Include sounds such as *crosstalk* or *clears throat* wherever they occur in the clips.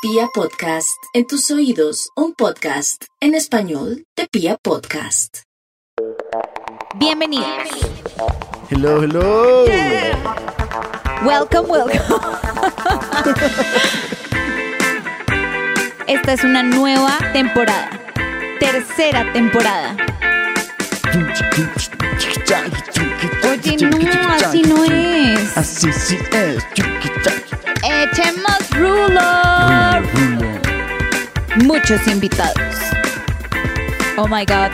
Pia Podcast, en tus oídos, un podcast en español de Pia Podcast. Bienvenidos. Hello, hello. Welcome, welcome. *laughs* Esta es una nueva temporada. Tercera temporada. Oye, no, así no es. Así sí es. Echemos rulo. Muchos invitados. Oh my god.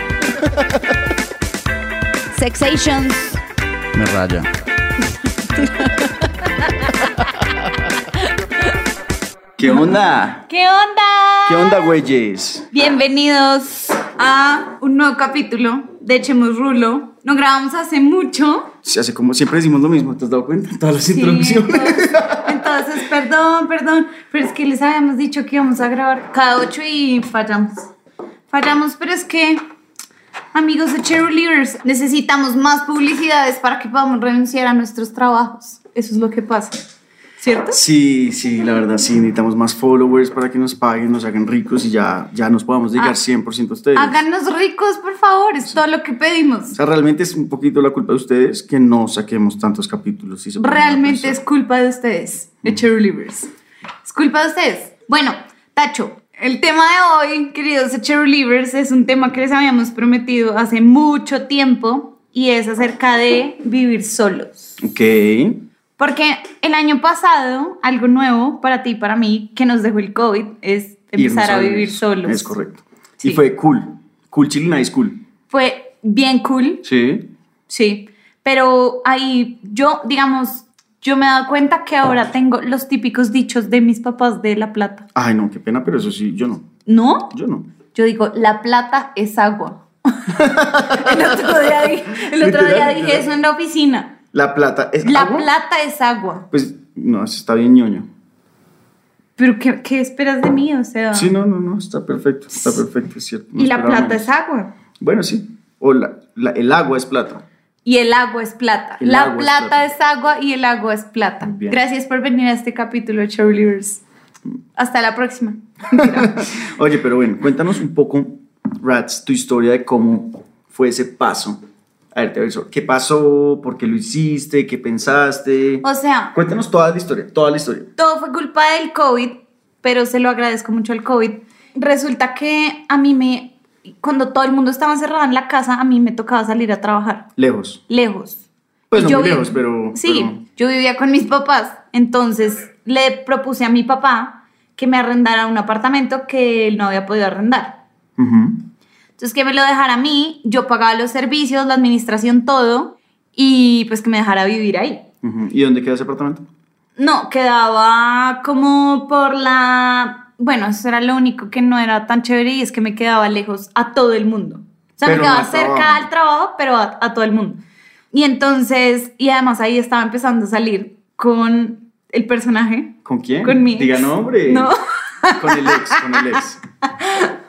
Sexations. Me raya. ¿Qué onda? ¿Qué onda? ¿Qué onda, güeyes? Bienvenidos a un nuevo capítulo de Echemos Rulo. No grabamos hace mucho. Se hace como siempre decimos lo mismo, ¿te has dado cuenta? Todas las introducciones. entonces, entonces, perdón, perdón, pero es que les habíamos dicho que íbamos a grabar cada ocho y fallamos. Fallamos, pero es que, amigos de Cheerleaders, necesitamos más publicidades para que podamos renunciar a nuestros trabajos. Eso es lo que pasa, ¿cierto? Sí, sí, la verdad, sí, necesitamos más followers para que nos paguen, nos hagan ricos y ya, ya nos podamos dedicar Ah, 100% a ustedes. Háganos ricos, por favor, es todo lo que pedimos. O sea, realmente es un poquito la culpa de ustedes que no saquemos tantos capítulos. si Realmente es culpa de ustedes, de Cheerleaders. Es culpa de ustedes. Bueno, Tacho, el tema de hoy, queridos Cheerleaders, es un tema que les habíamos prometido hace mucho tiempo y es acerca de vivir solos. Ok. Porque el año pasado, algo nuevo para ti y para mí que nos dejó el COVID es empezar a vivir solos. Es correcto. Sí. Y fue cool. Cool Chile Nice Cool. Fue bien cool, Sí. Sí, pero ahí yo, digamos, yo me he dado cuenta que ahora tengo los típicos dichos de mis papás de La Plata. Ay, no, qué pena, pero eso sí, yo no. ¿No? Yo no. Yo digo, La Plata es agua. *laughs* el otro día, di- el otro día Literal, dije eso en la oficina. La plata es La agua? Plata es agua. Pues no, eso está bien ñoño. ¿Pero qué, qué esperas de mí? O sea, Sí, no, no, no, está perfecto, está perfecto, es cierto. no y La Plata menos. es agua. Bueno, sí. O la, la- el agua es plata. Y el agua es plata. El la agua es plata, es agua y el agua es plata. Bien. Gracias por venir a este capítulo de Cheerleaders. Hasta la próxima. *laughs* Oye, pero bueno, cuéntanos un poco, Rats, tu historia de cómo fue ese paso a verte a ver sol. ¿Qué pasó? ¿Por qué lo hiciste? ¿Qué pensaste? O sea, Cuéntanos toda la historia, toda la historia. todo fue culpa del COVID, pero se lo agradezco mucho al COVID. Resulta que a mí me, cuando todo el mundo estaba encerrado en la casa, a mí me tocaba salir a trabajar, Lejos. lejos. Pues no yo muy lejos, pero... Sí, pero- yo vivía con mis papás, entonces le propuse a mi papá que me arrendara un apartamento que él no había podido arrendar. Ujú. Entonces que me lo dejara a mí, yo pagaba los servicios, la administración, todo, y pues que me dejara vivir ahí. ¿Y dónde queda ese apartamento? No, quedaba como por la... Bueno, eso era lo único que no era tan chévere y es que me quedaba lejos a todo el mundo. O sea, Pero me quedaba cerca trabajo. al trabajo, pero a, a todo el mundo. Y entonces, y además ahí estaba empezando a salir con el personaje. ¿Con quién? Con mi. Diga nombre. No. Con el ex, con el ex. *laughs*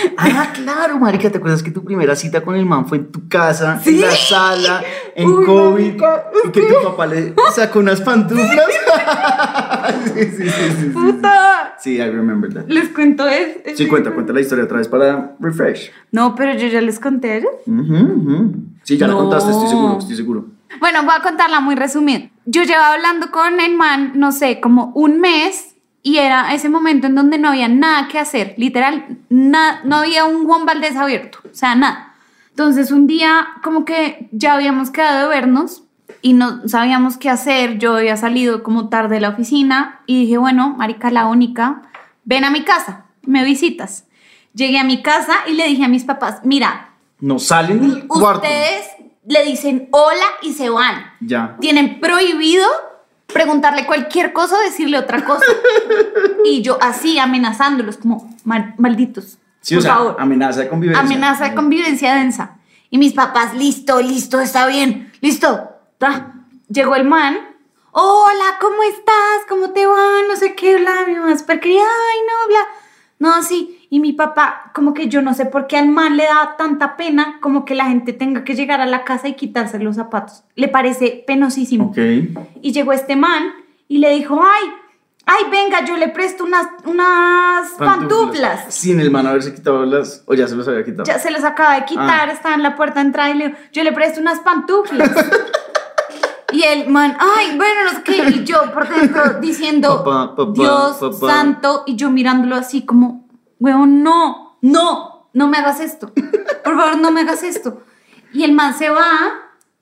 *laughs* Ah, claro, marica, ¿te acuerdas que tu primera cita con el man fue en tu casa, en la sala, en Uy, COVID, marica, y que tu papá le sacó unas pantuflas? *laughs* *laughs* sí, sí, sí, sí, sí. ¡Puta! Sí, I remember that. Les cuento eso. Sí, cuenta, cuenta la historia otra vez para refresh. No, pero yo ya les conté. ¿eh? Ujú, ujú. Sí, ya la No. contaste, estoy seguro, estoy seguro. Bueno, voy a contarla muy resumida. Yo llevaba hablando con el man, no sé, como un mes y era ese momento en donde no había nada que hacer, literal, na- no había un Juan Valdés abierto, o sea, nada. Entonces un día como que ya habíamos quedado de vernos y no sabíamos qué hacer, yo había salido como tarde de la oficina y dije, bueno, marica, la única, ven a mi casa, me visitas. Llegué a mi casa y le dije a mis papás, mira, No salen del cuarto. ustedes le dicen hola y se van. Ya. Tienen prohibido preguntarle cualquier cosa o decirle otra cosa. *laughs* y yo así amenazándolos como "Mal- malditos. Sí, por o sea, favor. amenaza de convivencia. Amenaza de convivencia densa. Y mis papás, listo, listo, está bien, listo. Ta. Llegó el man. Hola, ¿cómo estás? ¿Cómo te va? No sé qué, bla, mi mamá súper querida, ay, no, bla. No, sí. Y mi papá, como que yo no sé por qué al man le da tanta pena como que la gente tenga que llegar a la casa y quitarse los zapatos. Le parece penosísimo. Ok. Y llegó este man y le dijo, ay, ay, venga, yo le presto unas, unas pantuflas. Sin el man haberse quitado las. O ya se los había quitado. Ya se los acaba de quitar, Ah. estaba en la puerta de entrada y le digo, yo le presto unas pantuflas. *laughs* y el man, ay, bueno, no sé qué. Y yo por dentro diciendo, Papá, papá, Dios papá. santo. Y yo mirándolo así como, weón, no, no, no me hagas esto. Por favor, no me hagas esto. Y el man se va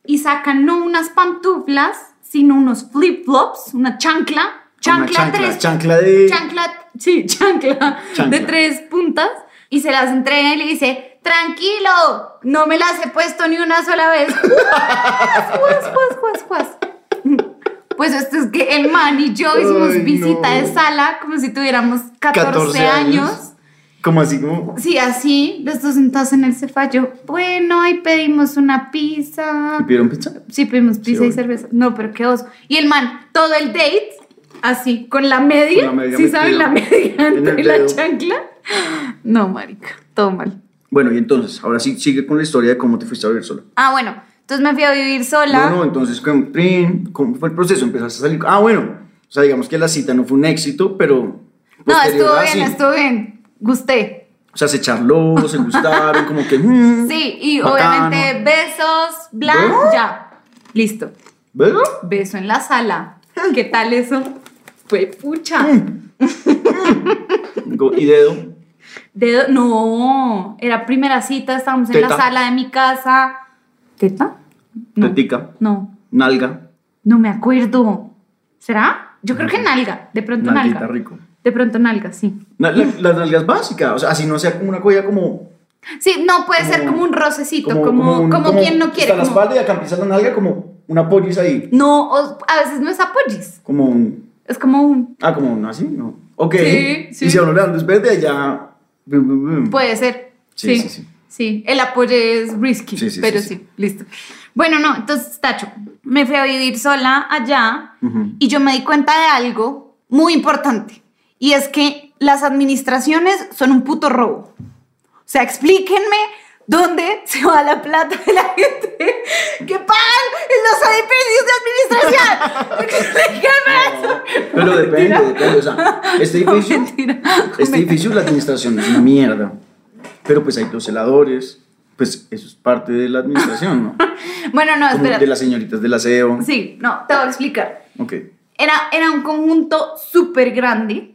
y saca no unas pantuflas, sino unos flip-flops, una chancla. Una Chancla, chancla, tres chancla de. chancla, sí, chancla, Chancla. de tres puntas y se las entrega y le dice, tranquilo, no me las he puesto ni una sola vez. Juas, *laughs* juas, juas, juas, juas. Pues esto es que el man y yo hicimos Ay, visita no. de sala como si tuviéramos 14, 14 años. años. Como así como. Sí, así, los dos sentados en el sofá, yo, bueno, ahí pedimos una pizza. ¿Y pidieron pizza? Sí, pedimos pizza y bueno. cerveza. No, pero qué oso. Y el man, todo el date, así, con la media. Con la media ¿Sí saben la media entre la chancla? No, marica, todo mal. Bueno, y entonces, ahora sí sigue con la historia de cómo te fuiste a vivir sola. Ah, bueno, entonces me fui a vivir sola. No, no, entonces, ¿cómo, trin, ¿cómo fue el proceso? Empezaste a salir. Ah, bueno, o sea, digamos que la cita no fue un éxito, pero. No, estuvo a bien, sí. estuvo bien. Gusté. O sea, se charló, se gustaron, como que. mm, Sí, y bacano. obviamente besos, bla, ya. Listo. ¿Verdad? Beso en la sala. ¿Qué tal eso? Fue pucha. Mm. Y dedo. Dedo, no, era primera cita, estábamos en la sala de mi casa. ¿Teta? No. Tetica. No, Nalga. no me acuerdo. ¿Será? Yo creo que nalga, de pronto Nalguita nalga. rico. De pronto nalga, sí. Na- la- las nalgas básicas, o sea, así no sea como una cosa como. Sí, no, puede ser Como- como un rocecito, como, como, un- quien no quiere. Hasta la como- espalda y acá empieza la nalga como una pollis ahí. No, o- a veces no es apoyis, Como un. es como un... Ah, como un así, ¿no? Ok. Sí, sí. Y si a uno le dan luz verde, allá. Puede ser. Sí, Sí, sí, sí, sí. el apoyo es risky, Sí, sí, pero sí, listo. Bueno, no, entonces, Tacho, me fui a vivir sola allá y yo me di cuenta de algo muy importante y es que las administraciones son un puto robo. O sea, explíquenme dónde se va la plata de la gente que pagan en los edificios de administración. Explíquenme eso. Pero depende, depende. O sea, este No, edificio. mentira. Este edificio, la administración es una mierda. Pero pues hay dos celadores. Pues eso es parte de la administración, ¿no? *laughs* Bueno, no, Como espera. de las señoritas del aseo. Sí, no, te voy a explicar. Ok. Era, era un conjunto súper grande.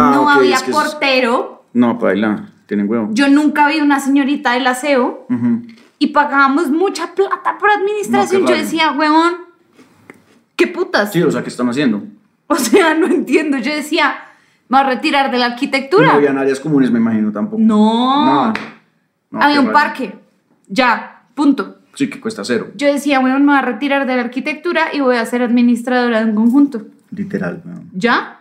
Ah, no había es que eso es- portero. No, paila, tienen huevo. Yo nunca vi una señorita del aseo. Ujú. Y pagábamos mucha plata por administración. No, Yo decía, huevón, ¿qué putas? Sí, o sea, ¿qué están haciendo? *laughs* O sea, no entiendo. Yo decía, ¿me voy a retirar de la arquitectura? No habían áreas comunes, me imagino, tampoco. No. No. No, había un parque. Ya, punto. Sí, que cuesta cero. Yo decía, bueno, me voy a retirar de la arquitectura y voy a ser administradora de un conjunto. Literal, weón. ¿Ya?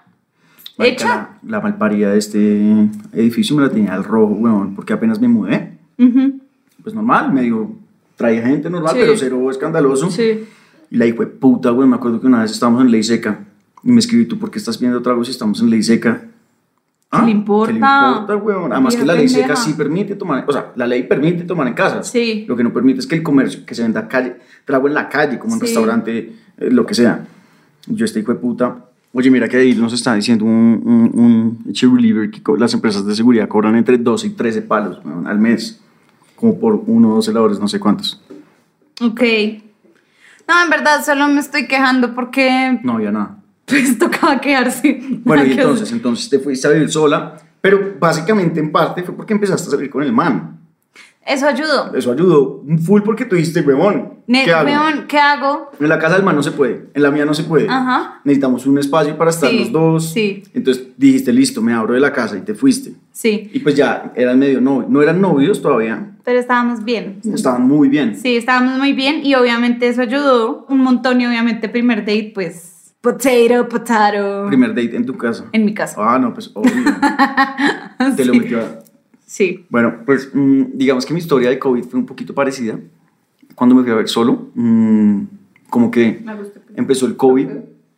¿Hecha? La, la malparida de este edificio me la tenía al rojo, weón, porque apenas me mudé. Ujú. Pues normal, medio traía gente normal, Sí. pero cero escandaloso. Sí. Y la hijo de puta, güey, me acuerdo que una vez estábamos en ley seca y me escribí, ¿tú por qué estás viendo trago si estamos en ley seca? ¿Qué le importa? ¿Qué le importa, weón? Además que la ley seca sí permite tomar, o sea, la ley permite tomar en casa. Sí. Lo que no permite es que el comercio, que se venda calle, trago en la calle, como en Sí. restaurante, eh, lo que sea. Yo este hijo de puta, oye, mira que ahí nos está diciendo un, un, un reliever que las empresas de seguridad cobran entre 12 y 13 palos weón, al mes, como por uno o dos celadores, no sé cuántos. Ok. No, en verdad, solo me estoy quejando porque No había nada. *laughs* pues tocaba quedarse. Bueno, y entonces, entonces te fuiste a vivir sola, pero básicamente en parte fue porque empezaste a salir con el man. Eso ayudó. Eso ayudó un full porque tú dijiste, huevón, ¿qué hago? weón, ¿qué hago? En la casa del man no se puede, en la mía no se puede. Ajá. Necesitamos un espacio para estar Sí, los dos. sí. Entonces dijiste, listo, me abro de la casa y te fuiste. Sí, Y pues ya eran medio novios, no eran novios todavía, pero estábamos bien. estaban muy bien. Sí, estábamos muy bien y obviamente eso ayudó un montón y obviamente primer date, pues, potato, potato. Primer date en tu casa. En mi casa. Ah, no, pues obvio. *laughs* Te lo metió a... Sí. Bueno, pues mm, digamos que mi historia de COVID fue un poquito parecida. Cuando me fui a ver solo, mm, como que empezó el COVID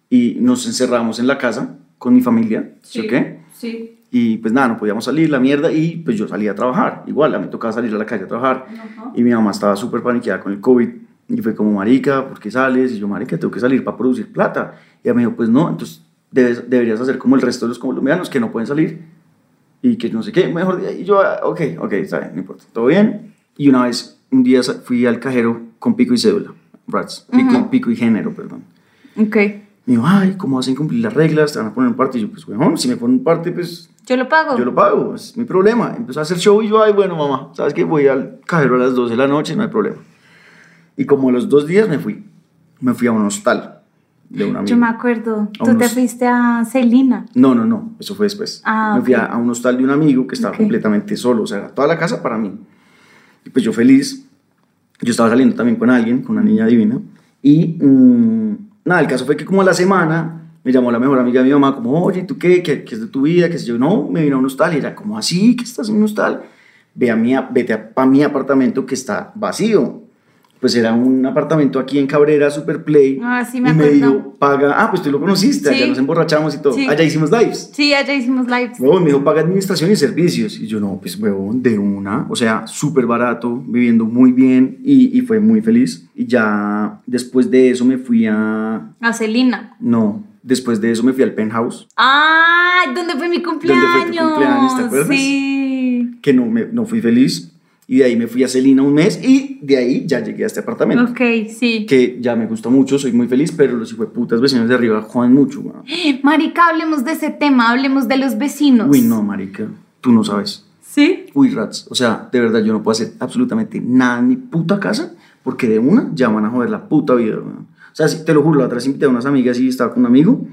y nos encerramos en la casa con mi familia, ¿sí, o qué? Sí. Y pues nada, no podíamos salir, la mierda, y pues yo salía a trabajar. Igual, a mí tocaba salir a la calle a trabajar. Ajá. Y mi mamá estaba súper paniqueada con el COVID. Y fue como, marica, ¿por qué sales? Y yo, marica, tengo que salir para producir plata. Y ella me dijo, pues no, entonces debes- deberías hacer como el resto de los colombianos que no pueden salir y que no sé qué, mejor día. Y yo, ah, ok, ok, está bien, no importa, todo bien. Y una vez, un día fui al cajero con pico y cédula, Rats, pico, pico y género, perdón. Ok. Me dijo, ay, ¿cómo hacen cumplir las reglas? ¿Te van a poner en parte? Y yo, pues, weón, si me ponen en parte, pues Yo lo pago. yo lo pago, es mi problema. Empezó a hacer show y yo, ay, bueno, mamá, ¿sabes qué? Voy al cajero a las 12 de la noche, no hay problema. Y como a los dos días me fui, me fui a un hostal de un amigo. Yo me acuerdo. A Tú te unos- fuiste a Celina. No, no, no, eso fue después. Ah, me fui ok. a, a un hostal de un amigo que estaba Ok. completamente solo, o sea, era toda la casa para mí. Y pues yo feliz, yo estaba saliendo también con alguien, con una niña divina. Y mm, nada, el caso fue que como a la semana me llamó la mejor amiga de mi mamá, como, oye, ¿tú qué? ¿Qué, qué es de tu vida? ¿Qué sé yo? No, me vine a un hostal y era como, así, ¿qué estás en un hostal? Ve a mi, vete a, pa mi apartamento que está vacío. Pues era un apartamento aquí en Cabrera, Super Play. Ah, sí, me y me acuerdo. dijo, paga, ah, pues tú lo conociste, allá Sí. nos emborrachamos y todo. Sí. Allá hicimos lives. Sí, allá hicimos lives. Huevón, me dijo, paga administración y servicios. Y yo, no, pues, huevón, de una. O sea, súper barato, viviendo muy bien y, y fue muy feliz. Y ya después de eso me fui a... A Celina. No, después de eso me fui al penthouse, ¡Ay! ¿Dónde fue mi cumpleaños? fue tu cumpleaños? ¿Te acuerdas? Sí. que no, me, no fui feliz. Y de ahí me fui a Celina un mes y de ahí ya llegué a este apartamento. Ok, sí. Que ya me gustó mucho, soy muy feliz, pero los putas vecinos de arriba joden mucho. weón. *gasps* Marica, hablemos de ese tema, hablemos de los vecinos. Uy, no, marica, tú no sabes. ¿Sí? Uy, rats. O sea, de verdad, yo no puedo hacer absolutamente nada en mi puta casa porque de una ya van a joder la puta vida, weón. O sea, te lo juro, la otra vez invité a unas amigas y estaba con un amigo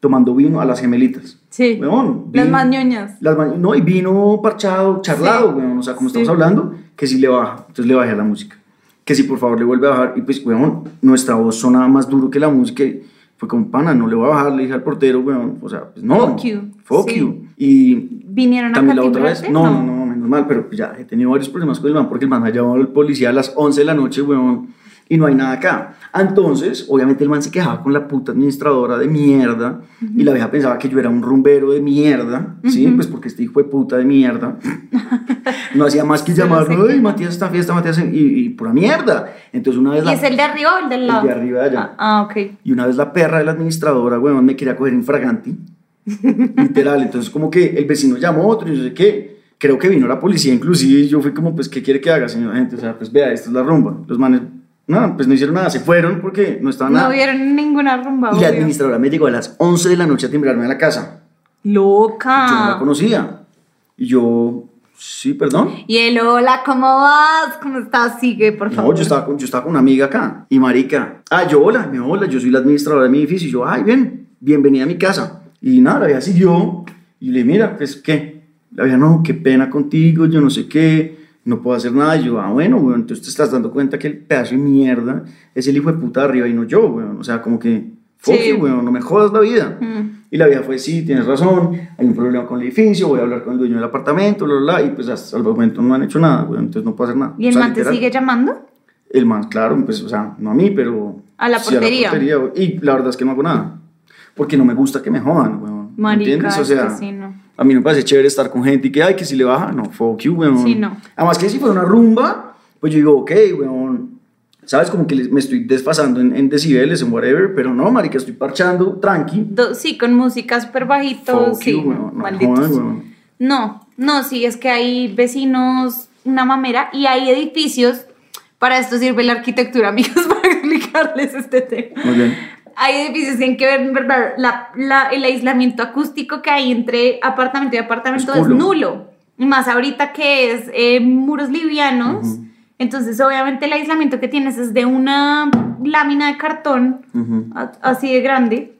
tomando vino a las gemelitas. Sí. Weón, Las vino- mañoñas. Las ma- no, y vino parchado, charlado, Sí. weón. O sea, como Sí. estamos hablando, que si le baja. Entonces le bajé a la música. Que si por favor le vuelve a bajar. Y pues, weón, nuestra voz sonaba más duro que la música. Fue como, pana, no le voy a bajar. Le dije al portero, weón. O sea, pues no. Fuck you. Fuck Sí. you. Y ¿Vinieron a también la otra vez. No, no, no, menos mal, pero ya he tenido varios problemas con el man porque el man me ha llamado al policía a las 11 de la noche, weón, y no hay nada acá. Entonces, obviamente el man se quejaba con la puta administradora de mierda y la vieja pensaba que yo era un rumbero de mierda, ¿sí? Pues porque este hijo de puta de mierda *laughs* no hacía más que llamar, ay. Matías está fiesta, Matías, y, y pura mierda. Entonces una vez ¿Y la- es el de arriba o el del el lado? de arriba de allá. Ah, ah, ok. Y una vez la perra de la administradora, weón, me quería coger infraganti. *laughs* Literal. Entonces, como que el vecino llamó otro y yo sé qué. Creo que vino la policía, inclusive. Y yo fui como, pues, ¿qué quiere que haga, señora gente? O sea, pues, vea, esta es la rumba. Los manes, nada, pues no hicieron nada. Se fueron porque no estaban No nada. vieron ninguna rumba. Y la obvio. administradora me llegó a las 11 de la noche a timbrarme a la casa. Loca. Yo no la conocía. Y yo, sí, perdón. Y él, hola, ¿cómo vas? ¿Cómo estás? Sigue, por favor. No, yo estaba, con, yo estaba con una amiga acá. Y marica, ah, yo hola, me hola, yo soy la administradora de mi edificio. Y yo, ay, ven, bienvenida a mi casa. Y nada, la vieja siguió. Y le dije, mira, pues, ¿qué? La vieja, no, qué pena contigo, yo no sé qué, no puedo hacer nada. Y yo, ah, bueno, weón, entonces te estás dando cuenta que el pedazo de mierda es el hijo de puta de arriba y no yo, weón. O sea, como que, fuck Sí. weón, no me jodas la vida. Mm. Y la vieja fue, sí, tienes razón, hay un problema con el edificio, voy a hablar con el dueño del apartamento, bla, bla, bla. Y pues hasta el momento no han hecho nada, weón, entonces no puedo hacer nada. ¿Y el O sea, man te literal. sigue llamando? El man, claro, pues, o sea, no a mí, pero... A la sí portería. güey. y la verdad es que no hago nada. Porque no me gusta que me jodan, weón. ¿Me Marica, ¿Entiendes? O sea, sí, no. a mí me parece chévere estar con gente y que, ay, que si le baja, no, fuck you, weón. Sí, no. Además que si fuera una rumba, pues yo digo, ok, weón. ¿Sabes? Como que me estoy desfasando en, en decibeles, en whatever, pero no, marica, estoy parchando, tranqui. Do- sí, con música súper bajito. Fuck Sí, you, weón. No malditos. No, no, sí, es que hay vecinos, una mamera, y hay edificios. Para esto sirve la arquitectura, *laughs* amigos, para explicarles este tema. Muy bien. Hay edificios que tienen que ver, en verdad, la, la- el aislamiento acústico que hay entre apartamento y apartamento Es nulo. Y más ahorita que es eh, muros livianos. Ujú. Entonces, obviamente, el aislamiento que tienes es de una lámina de cartón Ujú. a- así de grande.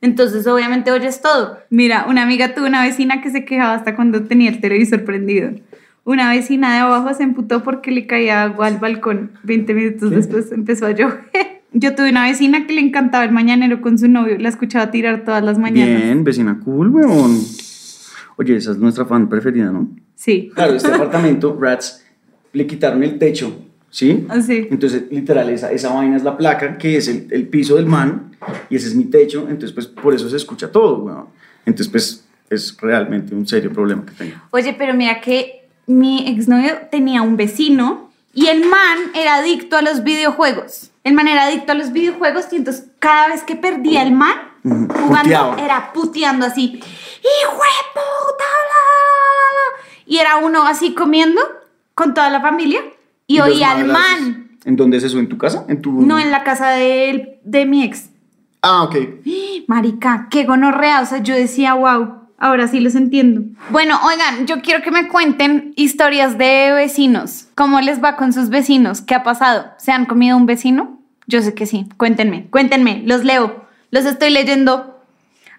Entonces, obviamente, oyes todo. Mira, una amiga tuvo una vecina que se quejaba hasta cuando tenía el televisor prendido. Una vecina de abajo se emputó porque le caía agua al balcón. 20 minutos ¿Qué? después empezó a llover. Yo tuve una vecina que le encantaba el mañanero con su novio. La escuchaba tirar todas las mañanas. Bien, vecina cool, weón. Oye, esa es nuestra fan preferida, ¿no? Sí. Claro, este apartamento, Rats, le quitaron el techo, ¿sí? Así. Entonces, literal, esa, esa vaina es la placa, que es el, el piso del man, y ese es mi techo, entonces, pues, por eso se escucha todo, weón. Entonces, pues, es realmente un serio problema que tengo. Oye, pero mira que mi exnovio tenía un vecino y el man era adicto a los videojuegos. El man era adicto a los videojuegos y entonces cada vez que perdía el man, Jugando, puteaba. era puteando así. ¡Hijo de puta! bla, bla, bla, bla". Y era uno así comiendo con toda la familia y, oía al man. ¿En dónde es eso? ¿En tu casa? ¿En tu... No en la casa de, de mi ex. Ah, ok. *gasps* Marica, qué gonorrea. O sea, yo decía, wow, ahora sí los entiendo. Bueno, oigan, yo quiero que me cuenten historias de vecinos. ¿Cómo les va con sus vecinos? ¿Qué ha pasado? ¿Se han comido un vecino? Yo sé que sí. Cuéntenme, cuéntenme. Los leo. Los estoy leyendo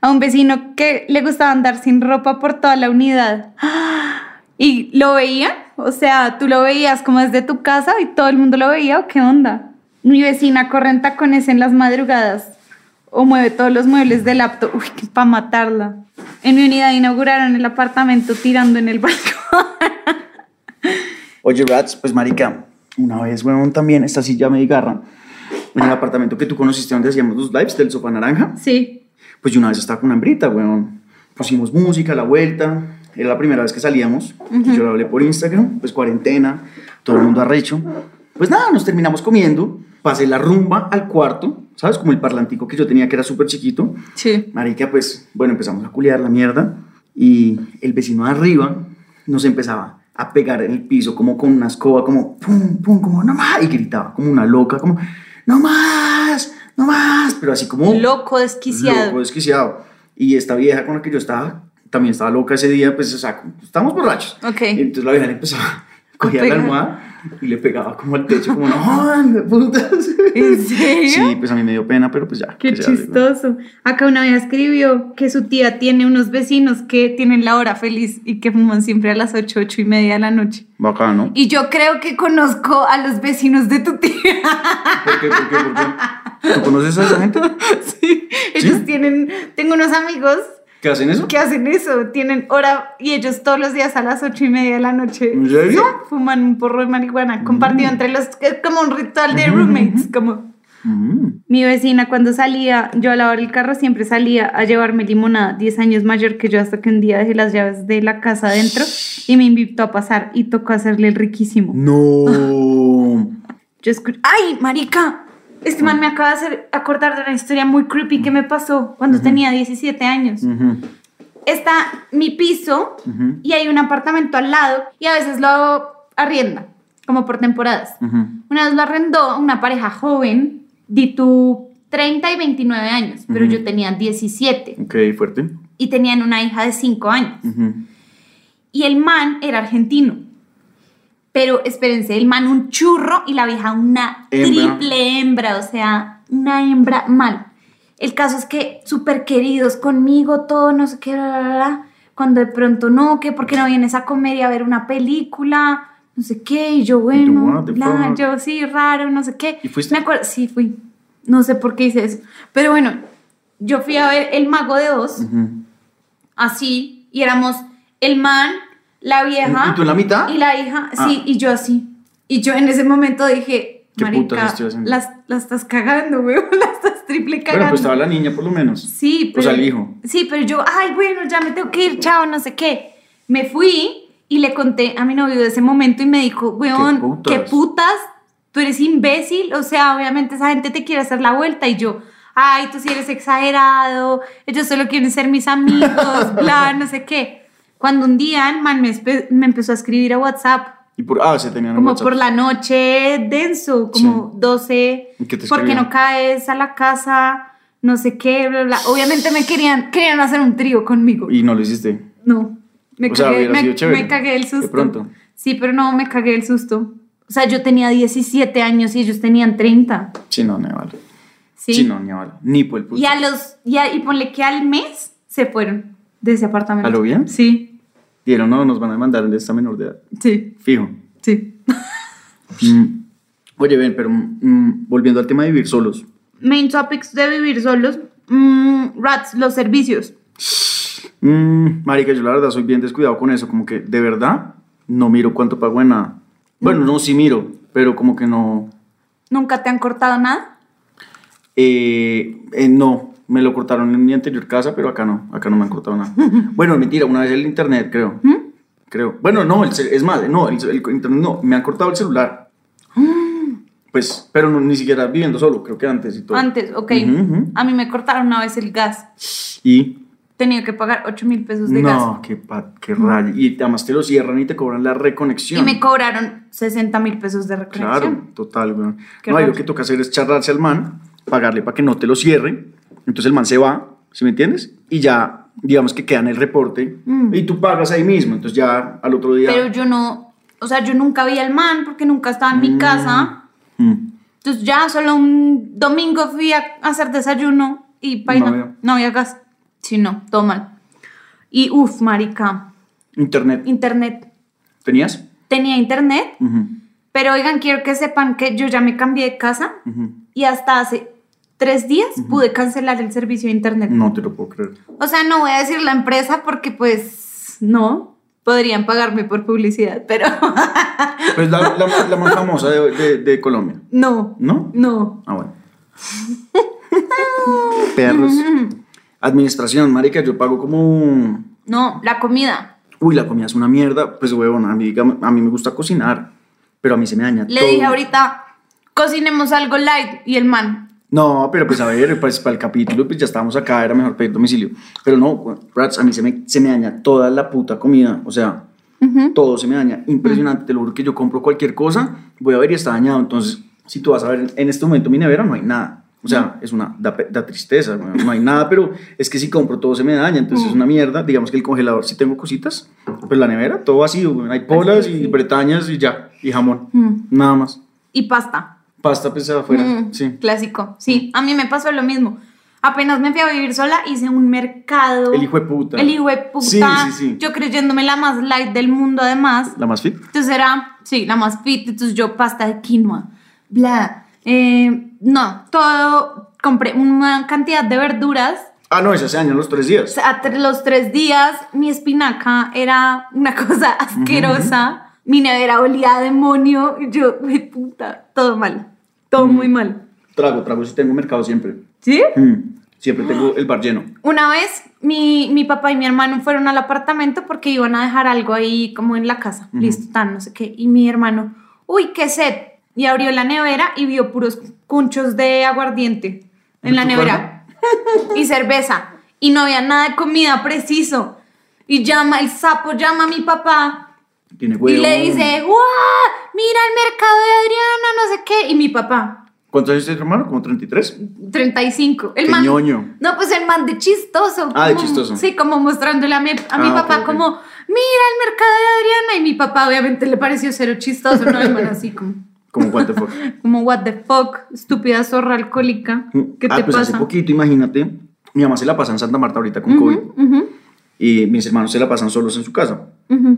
a un vecino que le gustaba andar sin ropa por toda la unidad. *gasps* ¿Y lo veían? O sea, tú lo veías como desde tu casa y todo el mundo lo veía o qué onda? Mi vecina corre en tacones en las madrugadas o mueve todos los muebles del laptop. Uy, para matarla. En mi unidad inauguraron el apartamento tirando en el balcón. Oye, Rats, pues marica, una vez, weón, también, esta silla me garra. En el apartamento que tú conociste donde hacíamos los lives del sofá naranja, Sí. pues yo una vez estaba con una hembrita, weón. Pusimos música, la vuelta. Era la primera vez que salíamos. Yo lo hablé por Instagram, pues cuarentena, todo el mundo arrecho. Pues nada, nos terminamos comiendo. Pasé la rumba al cuarto, ¿sabes? Como el parlantico que yo tenía que era súper chiquito. Sí. Marica, pues, bueno, empezamos a culiar la mierda y el vecino de arriba nos empezaba a pegar en el piso como con una escoba, como pum, pum, como no más, y gritaba como una loca, como no más, no más, pero así como Loco, desquiciado. loco, desquiciado. Y esta vieja con la que yo estaba también estaba loca ese día, pues, o sea, estábamos borrachos. Ok. Y entonces la vieja le empezaba, *laughs* cogía la pegar. almohada y le pegaba como al techo, como no, putas. ¿En serio? Sí, pues a mí me dio pena, pero pues ya. Qué güey. chistoso. Acá una vez escribió que su tía tiene unos vecinos que tienen la hora feliz y que fuman siempre a las 8, 8 y media de la noche. Bacano. Y yo creo que conozco a los vecinos de tu tía. ¿Por qué? ¿Por qué? ¿Por qué? ¿Tú conoces a esa gente? *laughs* Sí, ellos tienen, tengo unos amigos ¿Qué hacen eso? que hacen eso, tienen hora y ellos todos los días a las 8 y media de la noche ¿En serio? fuman un porro de marihuana compartido entre los, es como un ritual de roommates, como... Mm. Mi vecina cuando salía, yo a lavar el carro siempre salía a llevarme limonada, 10 años mayor que yo hasta que un día dejé las llaves de la casa adentro y me invitó a pasar y tocó hacerle el riquísimo. No. Yo escuché, ¡ay, marica! Este man me acaba de hacer acordar de una historia muy creepy que me pasó cuando tenía 17 años. Está mi piso y hay un apartamento al lado y a veces lo arrienda, como por temporadas. Una vez lo arrendó una pareja joven, di tú 30 y 29 años, pero yo tenía 17 Ok, fuerte. y tenían una hija de 5 años. Y el man era argentino. Pero espérense, el man un churro y la vieja una Hembra. triple hembra, o sea, una hembra mal. El caso es que súper queridos conmigo, todo, no sé qué, bla, bla, bla. Cuando de pronto no, que por qué no vienes a comer y a ver una película, no sé qué, y yo, bueno, bla, yo sí, raro, no sé qué. ¿Y fuiste? Me acuerdo, sí, fui. No sé por qué hice eso. Pero bueno, yo fui a ver El Mago de Oz Ujú. así y éramos el man, la vieja ¿Y tú en la mitad? y la hija, Ah. sí, y yo así. Y yo en ese momento dije, ¿Qué marica, la estás cagando, güey, *laughs* la estás triple cagando. Bueno, pues estaba la niña por lo menos. Sí, pero O sea, el hijo. Sí, pero yo, ay, bueno, ya me tengo que ir, chao, no sé qué. Me fui y le conté a mi novio de ese momento y me dijo, weón, putas? qué putas, tú eres imbécil, o sea, obviamente esa gente te quiere hacer la vuelta y yo, ay, tú sí eres exagerado, ellos solo quieren ser mis amigos, *laughs* bla, no sé qué. Cuando un día el man me, empezó a escribir a WhatsApp, Y por, ah, se tenían en como WhatsApp. por la noche, denso, como 12, ¿Y qué te ¿por qué no caes a la casa? No sé qué, bla, bla. Obviamente me querían, querían hacer un trío conmigo. Y no lo hiciste. No, me, O sea, cagué, hubiera me, cagué el De susto. pronto. Sí, pero no, me cagué el susto. O sea, yo tenía 17 años y ellos tenían 30. Sí, no, ni vale. Sí. Sí, no, ni vale. Ni por el puto. y a los, y, a- y ponle que al mes se fueron de ese apartamento. ¿A lo bien? Sí, Dieron, no, nos van a demandar de esta menor de edad. sí, Fijo. sí. Mm. Oye, ven, pero mm, volviendo al tema de vivir solos. Main topics de vivir solos. mm, rats, los servicios. Mm, marica, yo la verdad soy bien descuidado con eso. Como que de verdad no miro cuánto pago en nada. Bueno, no, sí miro, pero como que no. ¿Nunca te han cortado nada? Eh, eh, no, me lo cortaron en mi anterior casa, pero acá no, acá no me han cortado nada. *laughs* bueno, mentira, una vez el internet, creo. Creo. Bueno, no, el es más, no, el, el internet no, me han cortado el celular. *gasps* Pues, pero no, ni siquiera viviendo solo, creo que antes y todo. Antes, ok. Ujú, ujú. A mí me cortaron una vez el gas. Y Tenía que pagar 8 mil pesos de gas. no, qué, qué rayo. Y además te lo cierran y te cobran la reconexión. Y me cobraron 60 mil pesos de Claro, reconexión. total, weón. No, y lo que toca hacer es charlarse al man, pagarle para que no te lo cierre. Entonces el man se va, ¿sí me entiendes? Y ya, digamos que queda en el reporte Mm. y tú pagas ahí mismo. Entonces ya al otro día. Pero yo no, o sea, yo nunca vi al man porque nunca estaba en mi casa. Mm. Entonces ya solo un domingo fui a hacer desayuno y paila, No no, había. había gas. Sí, no, todo mal. Y uff, marica, Internet. internet. ¿Tenías? Tenía internet, pero oigan, quiero que sepan que yo ya me cambié de casa y hasta hace tres días pude cancelar el servicio de internet. No te lo puedo creer. O sea, no voy a decir la empresa porque pues no, podrían pagarme por publicidad, pero *laughs* Pues la, la- la más famosa de, de- de Colombia. no, ¿No? no. Ah, bueno. Perros. *laughs* Administración, marica, yo pago como... No, la comida. Uy, la comida es una mierda. Pues, huevón, a mí, a mí me gusta cocinar, pero a mí se me daña Le todo. dije ahorita, cocinemos algo light y el man, No, pero pues a ver, pues para el capítulo pues ya estábamos acá, era mejor pedir domicilio. Pero no, Rats, a mí se me, se me daña toda la puta comida. O sea, todo se me daña. Impresionante, te lo juro que yo compro cualquier cosa, voy a ver y está dañado. Entonces, si tú vas a ver en este momento mi nevera, no hay nada. O sea, es una, da, tristeza, no, no hay nada, pero es que si compro todo se me daña, entonces es una mierda. Digamos que el congelador sí tengo cositas, pero la nevera, todo vacío, hay polas y bretañas y ya, y jamón, Mm. nada más. y pasta. Pasta pensada afuera, Mm, sí. Clásico. Sí, a mí me pasó lo mismo. Apenas me fui a vivir sola, hice un mercado. El hijo de puta. El hijo de puta. Sí, sí, sí. Yo creyéndome la más light del mundo, además. ¿La más fit? Entonces era, sí, la más fit. Entonces yo pasta de quinoa, bla. Eh, no, todo. Compré una cantidad de verduras. Ah, no, ese en los tres días. tr- los tres días mi espinaca era una *laughs* cosa asquerosa. Mi nevera olía a demonio. Yo, "Uy, puta, todo mal. Todo muy mal. Trago, trago, sí tengo mercado siempre. ¿Sí? Mm, Siempre tengo el bar lleno. Una vez mi, mi papá y mi hermano fueron al apartamento porque iban a dejar algo ahí como en la casa. Listo, tan, no sé qué. Y mi hermano, uy, qué sed. Y abrió la nevera y vio puros cunchos de aguardiente en ¿En la tu nevera. *laughs* y cerveza. Y no había nada de comida preciso. Y llama, el sapo llama a mi papá Tiene y huevo. le dice, ¡guau! Mira el mercado de Adriana, no sé qué. Y mi papá, ¿Cuántos años tienes, hermano? ¿Como 33? 35. El Qué man, ñoño. No, pues el man de chistoso. Ah, de chistoso. Sí, como mostrándole a mi, a mi Ah, papá como, mira el mercado de Adriana. Y mi papá obviamente le pareció cero chistoso, ¿no? El man así como, Como what the fuck. *laughs* como what the fuck, estúpida zorra alcohólica. ¿Qué ah, te pues hace pasa? poquito, imagínate. Mi mamá se la pasa en Santa Marta ahorita con COVID. Y mis hermanos se la pasan solos en su casa. ujú.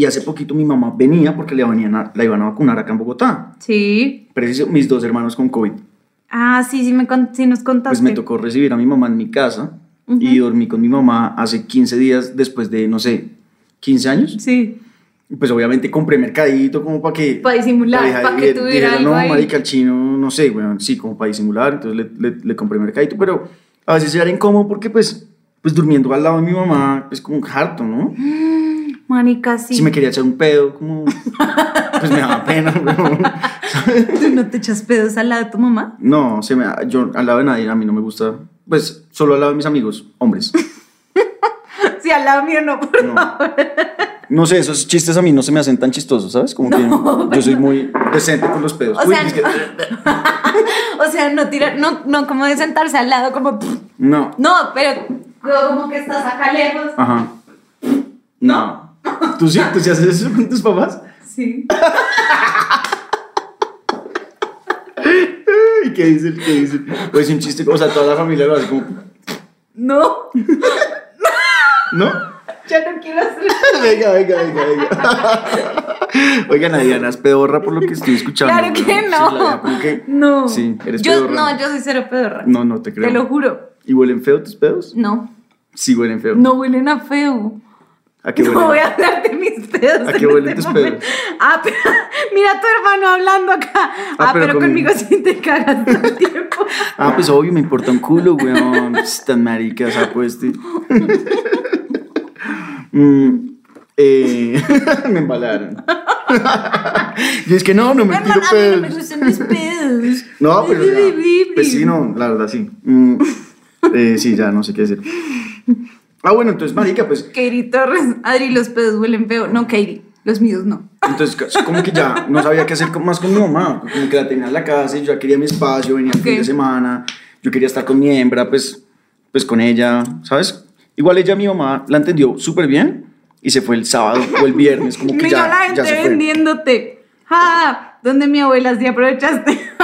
Y hace poquito mi mamá venía porque la, venían a- la iban a vacunar acá en Bogotá. Sí. Preciso, mis dos hermanos con COVID. Ah, sí, sí, me sí nos contaste. Pues me tocó recibir a mi mamá en mi casa y dormí con mi mamá hace 15 días después de, no sé, 15 años. Sí. Pues obviamente compré mercadito como para que... Para disimular, para que le- tuviera algo No, ahí". marica, el chino, no sé, bueno, sí, como para disimular, entonces le, le, le compré mercadito, pero a veces era incómodo porque pues, pues durmiendo al lado de mi mamá es como harto, ¿no? *gasps* *sniffs* Marica, sí. Si me quería echar un pedo, como... pues me daba pena, *laughs* weón. ¿Tú no te echas pedos al lado de tu mamá? No, se me, yo al lado de nadie, a mí no me gusta, pues solo al lado de mis amigos, hombres. *laughs* Sí, al lado mío no, por No. favor. No sé, esos chistes a mí no se me hacen tan chistosos, ¿sabes? Como que yo soy muy decente con los pedos. O Uy, sea, es que- *laughs* O sea, no tirar, no, no como de sentarse al lado, como. no. No, pero como que estás acá lejos. Ajá. No. ¿Tú sí? ¿Tú sí haces eso con tus papás? Sí. *laughs* ¿Y qué dicen? ¿Qué dicen? Pues un chiste, o sea, toda la familia lo hace como, No, ¿no? ya no quiero hacer. *laughs* venga, venga, venga, venga. *laughs* Oigan, Diana, es pedorra por lo que estoy escuchando. Claro que no. que- No. Sí, eres yo, pedorra. No, yo soy cero pedorra. No, no te creo. Te lo juro. ¿Y huelen feo tus pedos? No. Sí, huelen feo. No huelen a feo. ¿A qué *laughs* no voy a hablar de mis pedos. ¿A qué en huelen este tus momento. pedos? Ah, *laughs* pero, mira a tu hermano hablando acá. Ah, pero pero, conmigo sí te cagas todo el *laughs* tiempo. Ah, pues obvio, me importa un culo, weón. Es tan marica, o sea, pues. este. Mm, eh, me embalaron. y es que no, no me tiro a mí no me pedos. gustan los pedos. No, pero ya, pues sí, no, la verdad sí. Mm, eh, sí, ya no sé qué decir. Ah, bueno, entonces, marica, pues, Katie Torres, *laughs* Adri, los pedos huelen feo. No, Katie, los míos no. *laughs* entonces como que ya no sabía qué hacer con- más con mi mamá, como que la tenía en la casa y yo ya quería mi espacio, venía el fin de semana, yo quería estar con mi hembra, pues, pues con ella, ¿sabes? Igual ella, mi mamá, la entendió súper bien y se fue el sábado o el viernes, como que Mira la ya, ya gente se fue. vendiéndote. ¡Ja! ¿Dónde mi abuela sí aprovechaste? *laughs*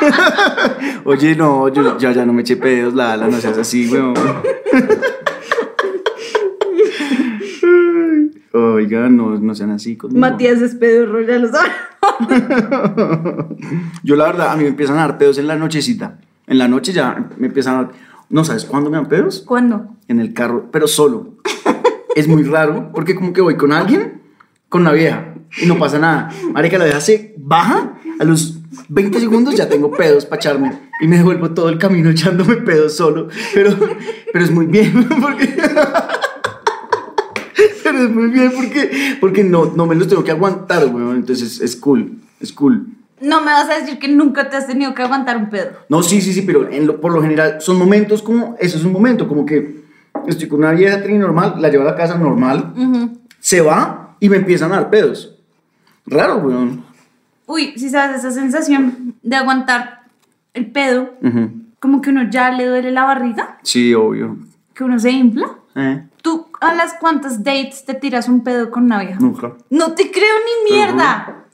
*laughs* Oye, no, yo ya, ya no me eché pedos, la, la, no seas así, weón. *laughs* Oiga, no, no sean así conmigo. Matías es pedorro, ya lo sabes. *laughs* Yo la verdad, a mí me empiezan a dar pedos en la nochecita. En la noche ya me empiezan a dar... ¿No sabes cuándo me dan pedos? ¿Cuándo? En el carro, pero solo. es muy raro, porque como que voy con alguien, con una vieja, y no pasa nada. Marica, la vieja se baja, a los 20 segundos ya tengo pedos para echarme. Y me devuelvo todo el camino echándome pedos solo. Pero, pero es muy bien, *laughs* porque... pero es muy bien porque, porque no, no me los tengo que aguantar, weón. Entonces es cool, es cool. No me vas a decir que nunca te has tenido que aguantar un pedo. No, sí, sí, sí, pero en lo- por lo general son momentos como, eso es un momento, como que estoy con una vieja tri normal, la llevo a la casa normal, se va y me empiezan a dar pedos. Raro, weón. Uy, si sabes esa sensación de aguantar el pedo, Ujú. como que uno ya le duele la barriga, Sí, obvio. que uno se infla. Eh, ¿Tú a las cuántas dates te tiras un pedo con una vieja? nunca. No te creo ni mierda.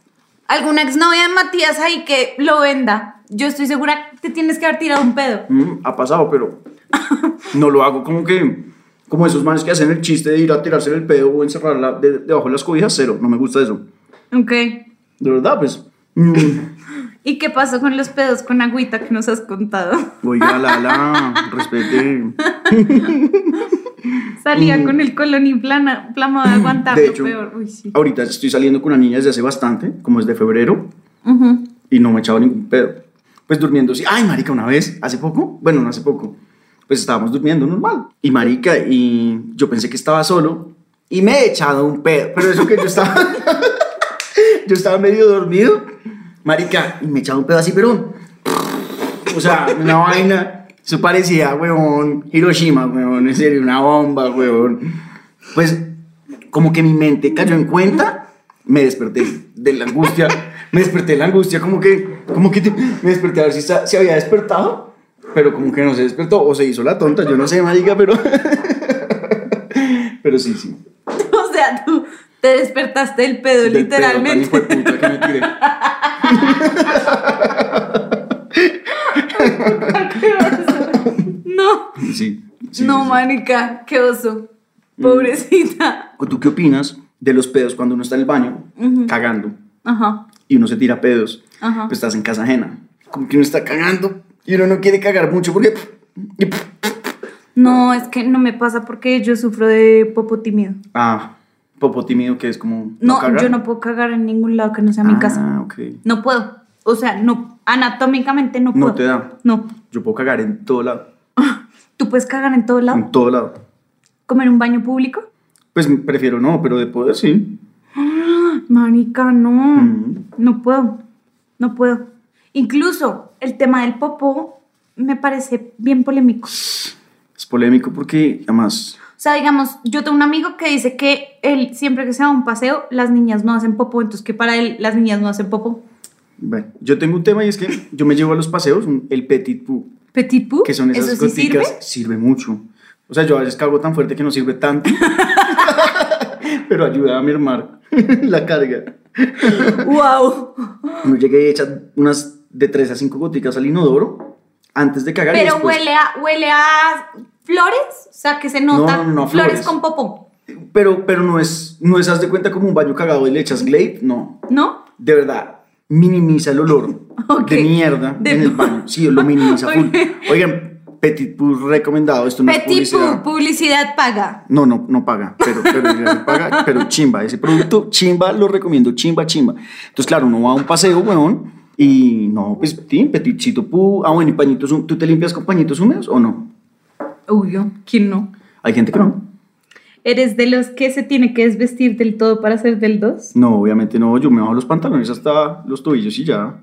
¿Alguna exnovia de Matías ahí que lo venda? Yo estoy segura que te tienes que haber tirado un pedo. Mm, ha pasado, pero *laughs* no lo hago como que, como esos manes que hacen el chiste de ir a tirarse el pedo o encerrarla de- debajo de las cobijas, cero, no me gusta eso. Ok. De verdad, pues. mm, *laughs* ¿Y qué pasó con los pedos con agüita que nos has contado? oiga, la, la, *laughs* respete. Salía con el colon inflama- inflamado de aguantar Mm. De lo hecho, peor. Uy, sí. ahorita estoy saliendo con una niña desde hace bastante, como desde febrero, Ujú. y no me he echado ningún pedo. Pues durmiendo, sí. Ay, marica, una vez, hace poco, bueno, no hace poco, pues estábamos durmiendo normal. Y marica, y yo pensé que estaba solo, y me he echado un pedo. Pero eso que yo estaba, *laughs* yo estaba medio dormido, marica, y me he echado un pedo así, pero, o sea, una vaina, eso parecía, weón, Hiroshima, weón, en serio, una bomba, weón. Pues, como que mi mente cayó en cuenta, me desperté de la angustia, me desperté de la angustia, como que, como que te- me desperté a ver si se había despertado, pero como que no se despertó, o se hizo la tonta, yo no sé, marica, pero, *laughs* pero sí, sí. *laughs* O sea, tú te despertaste del pedo, Del pedo tan literalmente. hijueputa que me tiré. *laughs* no, Sí, sí, no, sí, manica, qué oso. Pobrecita. ¿O ¿Tú qué opinas de los pedos cuando uno está en el baño cagando Ajá. y uno se tira pedos? Ajá. Pues estás en casa ajena. Como que uno está cagando y uno no quiere cagar mucho porque... No, es que no me pasa porque yo sufro de popo tímido. Ah, popo tímido que es como... No, yo no puedo cagar en ningún lado que no sea mi Ah, casa. ok. No puedo. O sea, no, anatómicamente no No puedo. te da. No. Yo puedo cagar en todo lado. *laughs* ¿Tú puedes cagar en todo lado? En todo lado. ¿Como en un baño público? Pues prefiero no, pero de poder sí. *gasps* Marica, no. Mm. No puedo. No puedo. Incluso el tema del popó me parece bien polémico. Es polémico porque además... O sea, digamos, yo tengo un amigo que dice que él, siempre que se va a un paseo, las niñas no hacen popó, entonces que para él las niñas no hacen popó. Bueno, yo tengo un tema y es que yo me llevo a los paseos un- el petit pou, Petit pou, que son esas ¿eso sí goticas. sirve? Sirve mucho. O sea, yo a veces cago tan fuerte que no sirve tanto. *laughs* pero ayuda a mermar *laughs* la carga. ¡Wow! Uno llega y echa unas de 3 a 5 goticas al inodoro antes de cagar y Pero después- huele a, huele a flores, o sea, que se nota No, no, no, flores. flores. con popó, Pero, pero no es, no es, haz de cuenta como un baño cagado y le echas Glade, no. ¿no? De verdad, minimiza el olor *laughs* Ok. de mierda De- en el baño. Sí, lo minimiza *laughs* full. Ok. Oigan, Petit Pou recomendado, esto no es Petit publicidad. pou, publicidad paga. No, no, no paga, pero, pero, se paga, *laughs* pero chimba, ese producto, chimba, lo recomiendo, chimba, chimba. Entonces, claro, uno va a un paseo, weón, y no, pues, sí, petitcito pu, ah, bueno, y pañitos, ¿tú te limpias con pañitos húmedos o no? Uy, yo, ¿quién no? Hay gente que no. ¿Eres de los que se tiene que desvestir del todo para ser del 2? No, obviamente no. Yo me bajo los pantalones hasta los tobillos y ya.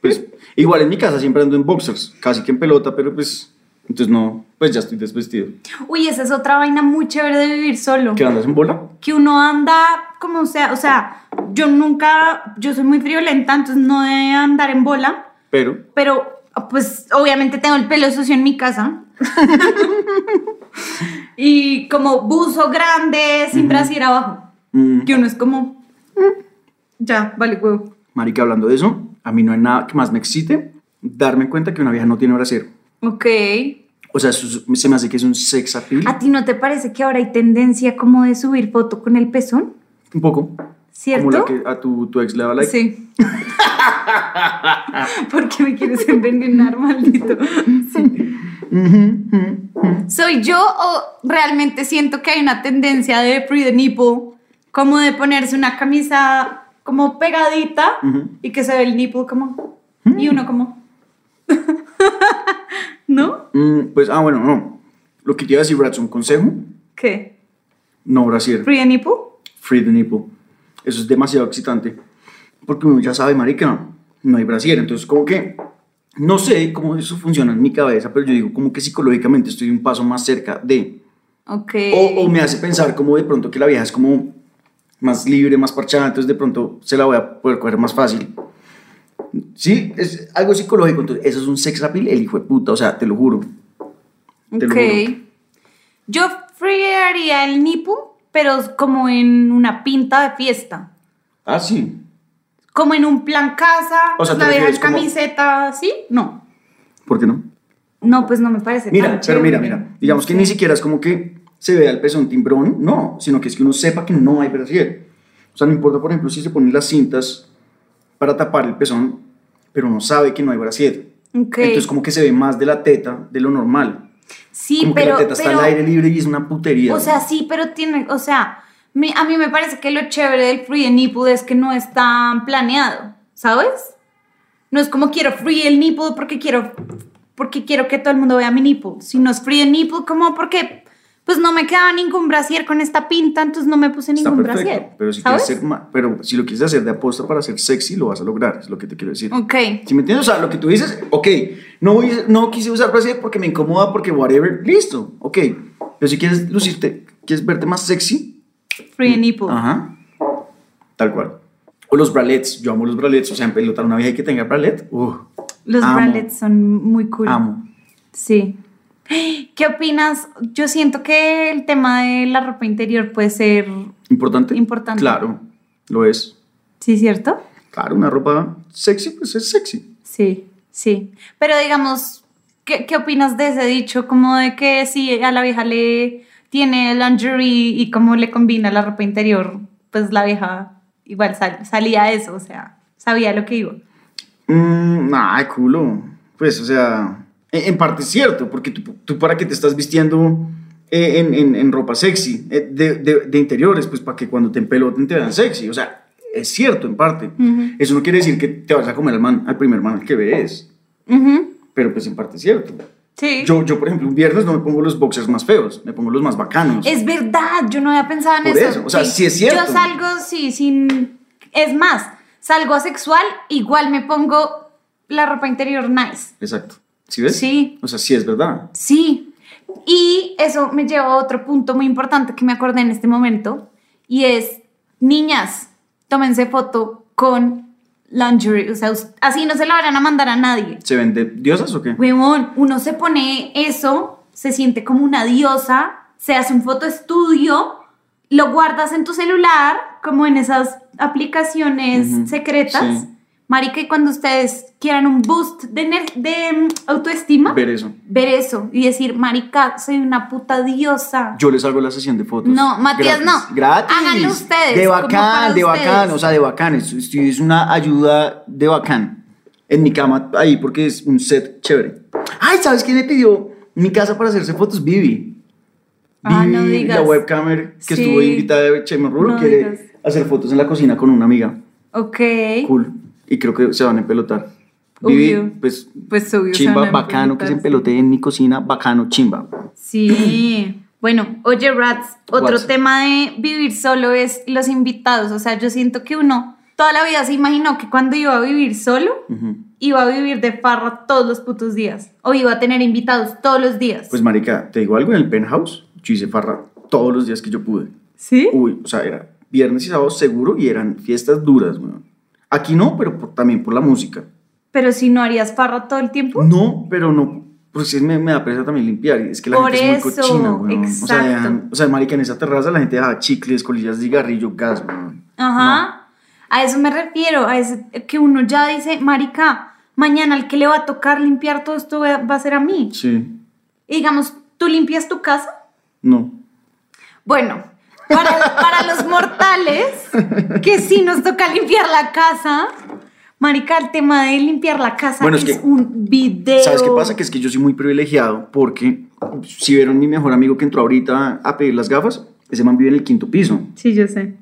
Pues, *laughs* igual en mi casa siempre ando en boxers, casi que en pelota, pero pues, entonces no, pues ya estoy desvestido. Uy, esa es otra vaina muy chévere de vivir solo. ¿Qué andas en bola? Que uno anda como sea, o sea, yo nunca, yo soy muy friolenta, entonces no de andar en bola, Pero, pero pues obviamente tengo el pelo sucio en mi casa. *laughs* y como buzo grande, sin brasier abajo. mm, Que uno es como, "Mm, ya, vale, huevo. marica, hablando de eso, a mí no hay nada que más me excite darme cuenta que una vieja no tiene brasier. Ok. O sea, eso se me hace que es un sex appeal. ¿A ti no te parece que ahora hay tendencia como de subir foto con el pezón? Un poco. ¿Cierto? Como la que a tu, tu ex le daba like. Sí. *laughs* *laughs* ¿Por qué me quieres envenenar, maldito? Sí. ¿Soy yo o realmente siento que hay una tendencia de free the nipple, como de ponerse una camisa como pegadita Ujú. y que se ve el nipple como... Y uno como... *laughs* ¿No? Mm, pues, ah, bueno, no. Lo que te iba a decir, Brad, un consejo. ¿Qué? No brasier. ¿Free the nipple? Free the nipple. Eso es demasiado excitante. Porque uno ya sabe, marica, no hay brasier. Entonces, como que, no sé cómo eso funciona en mi cabeza, pero yo digo como que psicológicamente estoy un paso más cerca de... Ok. O, o me hace pensar como de pronto que la vieja es como más libre, más parchada, entonces de pronto se la voy a poder coger más fácil. Sí, es algo psicológico, entonces eso es un sex appeal, el hijo de puta, o sea, te lo juro. Te lo Ok. juro. Yo freearía el nipple, pero como en una pinta de fiesta. Ah, sí. Como en un plan casa, O sea, pues, ¿te la deja en refieres como- camiseta, ¿sí? No. ¿Por qué no? No, pues no me parece Mira, tan pero mira, chévere. mira, digamos No que sé. ni siquiera es como que se vea el pezón timbrón, no, sino que es que uno sepa que no hay brasier. O sea, no importa, por ejemplo, si se ponen las cintas para tapar el pezón, pero uno sabe que no hay brasier. Ok. Entonces como que se ve más de la teta de lo normal. Sí, como pero... que la teta está pero- al aire libre y es una putería. O sea, sí, pero tiene, o sea, a mí me parece que lo chévere del free the nipple es que no es tan planeado, ¿sabes? No es como quiero free el nipple porque quiero, porque quiero que todo el mundo vea mi nipple, sino es free the nipple como porque pues no me quedaba ningún brasier con esta pinta, entonces no me puse está ningún perfecto. brasier, Pero si, ¿sabes? quieres ser pero si lo quieres hacer de aposta para ser sexy, lo vas a lograr, es lo que te quiero decir. Ok, Si me entiendes? O sea, lo que tú dices, ok, no, voy, no quise usar brasier porque me incomoda, porque whatever, listo, ok. Pero si quieres lucirte, quieres verte más sexy, free the nipple. ajá, tal cual. O los bralets, yo amo los bralets, o sea, en pelotar una vieja que tenga bralet, uh, Los amo, bralets son muy cool. Amo. Sí. ¿Qué opinas? Yo siento que el tema de la ropa interior puede ser, ¿Importante? Importante. Claro, lo es. ¿sí, cierto? Claro, una ropa sexy, pues es sexy. Sí, sí. Pero digamos, ¿qué, qué opinas de ese dicho? Como de que si a la vieja le tiene lingerie y cómo le combina la ropa interior, pues la vieja igual sal- salía eso, o sea, sabía lo que iba. Mm, ay, culo. Pues, o sea, en, en parte es cierto, porque tú, tú para qué te estás vistiendo eh, en, en- en ropa sexy, eh, de, de- de interiores, pues para que cuando te empeloten te vean sexy. O sea, es cierto en parte. Eso no quiere decir que te vas a comer al, man, al primer man al que ves, pero pues en parte es cierto. Sí. Yo, yo, por ejemplo, un viernes no me pongo los boxers más feos, me pongo los más bacanos. Es verdad, yo no había pensado en Por eso. eso, o sea, sí es cierto. Yo salgo, sí, sin... Es más, salgo asexual, igual me pongo la ropa interior nice. Exacto. ¿Sí ves? Sí. O sea, sí es verdad. Sí. Y eso me lleva a otro punto muy importante que me acordé en este momento. Y es, niñas, tómense foto con lingerie. O sea, así no se la vayan a mandar a nadie. ¿Se ven de diosas o qué? Huevón, uno se pone eso, se siente como una diosa, se hace un fotoestudio, lo guardas en tu celular, como en esas aplicaciones secretas. sí. Marica, y cuando ustedes quieran un boost de, mm, autoestima, Ver eso. ver eso y decir, marica, soy una puta diosa. Yo les hago la sesión de fotos. No, Matías, Gratis. no. Gratis. Háganlo ustedes, De bacán, de bacán. ustedes. O sea, de bacán. Es, es- es una ayuda de bacán. En mi cama, ahí, porque es un set chévere. Ay, ¿sabes quién me pidió mi casa para hacerse fotos? Vivi. Ah, Vivi, no digas. la webcamer que Sí. estuvo invitada de Chema Rulo, No quiere digas. hacer fotos en la cocina con una amiga. Ok. Cool. Y creo que se van a empelotar. Vivi, pues, Pues obvio. chimba, bacano que se empelotee en mi cocina, bacano, chimba. Sí. *clears throat* Bueno, oye, Rats, otro What's- tema de vivir solo es los invitados. O sea, yo siento que uno toda la vida se imaginó que cuando iba a vivir solo, Ujú. iba a vivir de farra todos los putos días. O iba a tener invitados todos los días. Pues, marica, te digo algo, en el penthouse, yo hice farra todos los días que yo pude. ¿Sí? Uy, o sea, era viernes y sábado seguro y eran fiestas duras, weón. Aquí no, pero por- también por la música. Pero si no harías farra todo el tiempo. No, pero no, pues es, me, me da pereza también limpiar. Es que la Por gente es muy eso, cochina, weón. O sea, exacto. dejan- o sea, marica, en esa terraza la gente deja chicles, colillas de cigarrillo, gas, weón. Ajá. A eso me refiero, a ese que uno ya dice, marica, mañana el que le va a tocar limpiar todo esto va va a ser a mí. Sí, Y digamos, ¿tú limpias tu casa? no. Bueno, para, para los mortales, que sí nos toca limpiar la casa, marica, el tema de limpiar la casa Bueno, es, es que- un video. ¿Sabes qué pasa? Que es que yo soy muy privilegiado porque si vieron mi mejor amigo que entró ahorita a pedir las gafas, ese man vive en el quinto piso. Sí, yo sé.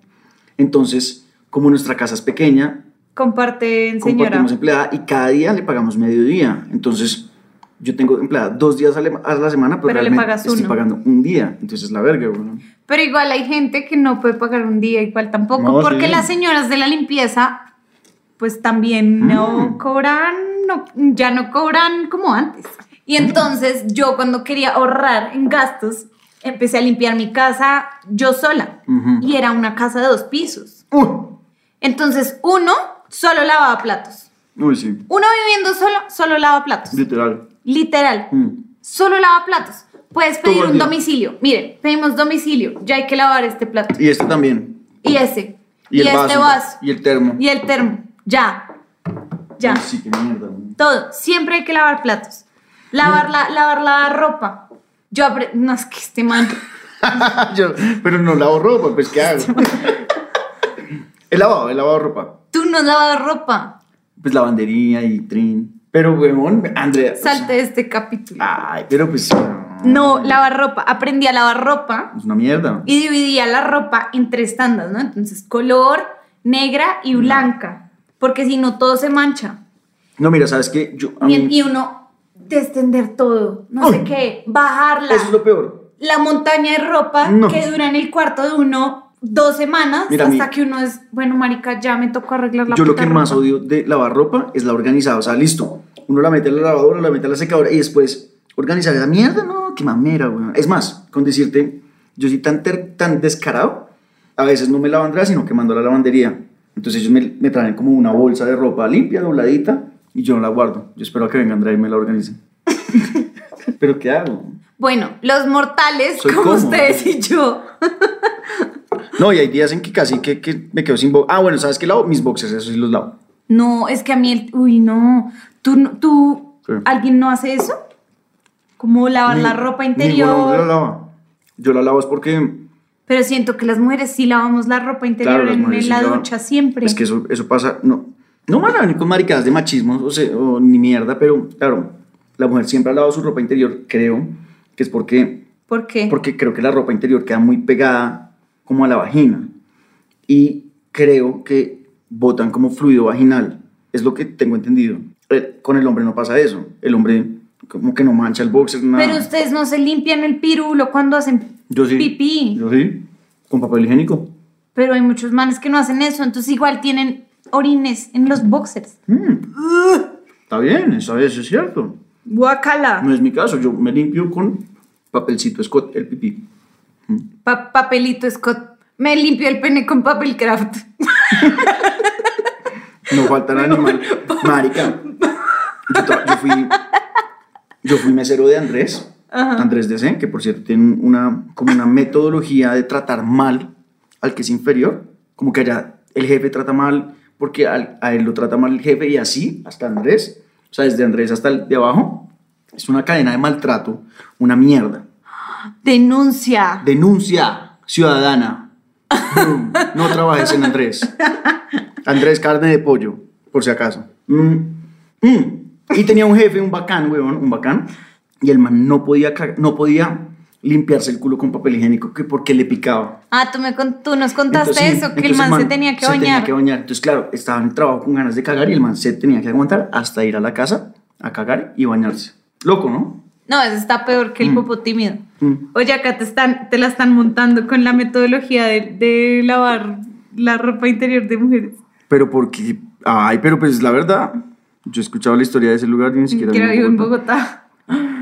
Entonces, como nuestra casa es pequeña, Comparten, señora. compartimos empleada y cada día le pagamos mediodía. Entonces, yo tengo empleada dos días a la, semana, pero, Pero le realmente pagas estoy uno. pagando un día. Entonces, la verga. Pero igual hay gente que no puede pagar un día, igual tampoco, No, porque sí. las señoras de la limpieza, pues también Mm. no cobran, no, ya no cobran como antes. Y entonces yo cuando quería ahorrar en gastos, empecé a limpiar mi casa yo sola. Y era una casa de dos pisos. Uh, Entonces uno solo lavaba platos. Uy, sí, Uno viviendo solo, solo lava platos. literal. Literal. Mm. Solo lava platos. Puedes pedir un domicilio. Miren, pedimos domicilio. Ya hay que lavar este plato. Y este también. Y ese. Y, Y, el este vaso. vaso. Y el termo. Y el termo. Ya. Ya. Uy, sí, qué mierda. Todo. Siempre hay que lavar platos. Lavar la, lavar la ropa. Yo No, es que este man. *laughs* Yo, pero no lavo ropa, pues ¿qué hago? *laughs* he lavado, he lavado ropa. Tú no lavas ropa. Pues lavandería y trin. Pero, weón, Andrea. sea, Salte de este capítulo. Ay, pero pues. No, lavar ropa. Aprendí a lavar ropa. Es una mierda. y dividía la ropa en tres tandas, ¿no? Entonces, color, negra y blanca, porque si no todo se mancha. No, mira, ¿sabes qué? Yo, a Y, mí, y uno descender todo, no sé Ay. qué, bajarla. eso es lo peor. La montaña de ropa No. que dura en el cuarto de uno dos semanas Mira, hasta mi- que uno es, bueno, marica, ya me tocó arreglar la Yo lo puta que más ropa. odio de lavar ropa es la organizada. O sea, listo. Uno la mete a la lavadora, la mete a la secadora y después organizar esa mierda. No, qué mamera, weón. Es más, con decirte, yo soy tan, ter- tan descarado, a veces no me lavan sino que mando a la lavandería. Entonces ellos me, me traen como una bolsa de ropa limpia, dobladita, y yo no la guardo. Yo espero a que venga Andrea y me la organice. *laughs* ¿Pero qué hago? Bueno, los mortales, Soy como cómodo. ustedes y yo. *laughs* No, y hay días en que casi que, que me quedo sin boxers. Ah, bueno, ¿sabes qué lavo? Mis boxers, eso sí los lavo. No, es que a mí, el, uy, no. ¿Tú, tú, Sí. alguien no hace eso? Como lavar la Ni- ropa ninguno la interior. lava. Yo la lavo es porque Pero siento que las mujeres sí lavamos la ropa interior Claro, en, en sí la lavan. ducha siempre. Es que eso, eso pasa, no, no van a venir con maricadas de machismo o, sea, o ni mierda, pero claro, la mujer siempre ha lavado su ropa interior, creo, que es porque, ¿Por qué? porque creo que la ropa interior queda muy pegada como a la vagina y creo que botan como fluido vaginal, es lo que tengo entendido. Eh, Con el hombre no pasa eso, el hombre como que no mancha el boxer, nada. Pero ustedes no se limpian el pirulo cuando hacen Yo sí. pipí. Yo sí, con papel higiénico. Pero hay muchos manes que no hacen eso, entonces igual tienen orines en los boxers. Mm. Está bien, eso, eso es cierto. Guacala. No es mi caso, yo me limpio con papelcito Scott, el pipí. Pa- papelito Scott. Me limpio el pene con papel craft. No falta el animal. Marica, yo, fui, yo fui mesero de Andrés, Andrés DC, que por cierto tiene una, como una metodología de tratar mal al que es inferior. Como que allá el jefe trata mal porque al- a él lo trata mal el jefe y así hasta Andrés. O sea, desde Andrés hasta el de abajo. Es una cadena de maltrato, una mierda. Denuncia. Denuncia ciudadana. Boom. No trabajes en Andrés. Andrés carne de pollo, por si acaso. Mm. Mm. Y tenía un jefe, un bacán, weón, un bacán. Y el man no podía, no podía limpiarse el culo con papel higiénico que porque le picaba. Ah, tú, me con- tú nos contaste Entonces, eso, que el man, se tenía que se bañar. tenía que bañar. Entonces, claro, estaba en el trabajo con ganas de cagar y el man se tenía que aguantar hasta ir a la casa a cagar y bañarse. Loco, ¿no? No, eso está peor que el Mm. popo tímido. Mm. Oye, acá te, están, te la están montando con la metodología de, de lavar la ropa interior de mujeres. Pero porque, ay, pero pues la verdad, yo he escuchado la historia de ese lugar y ni siquiera que vivo en Bogotá.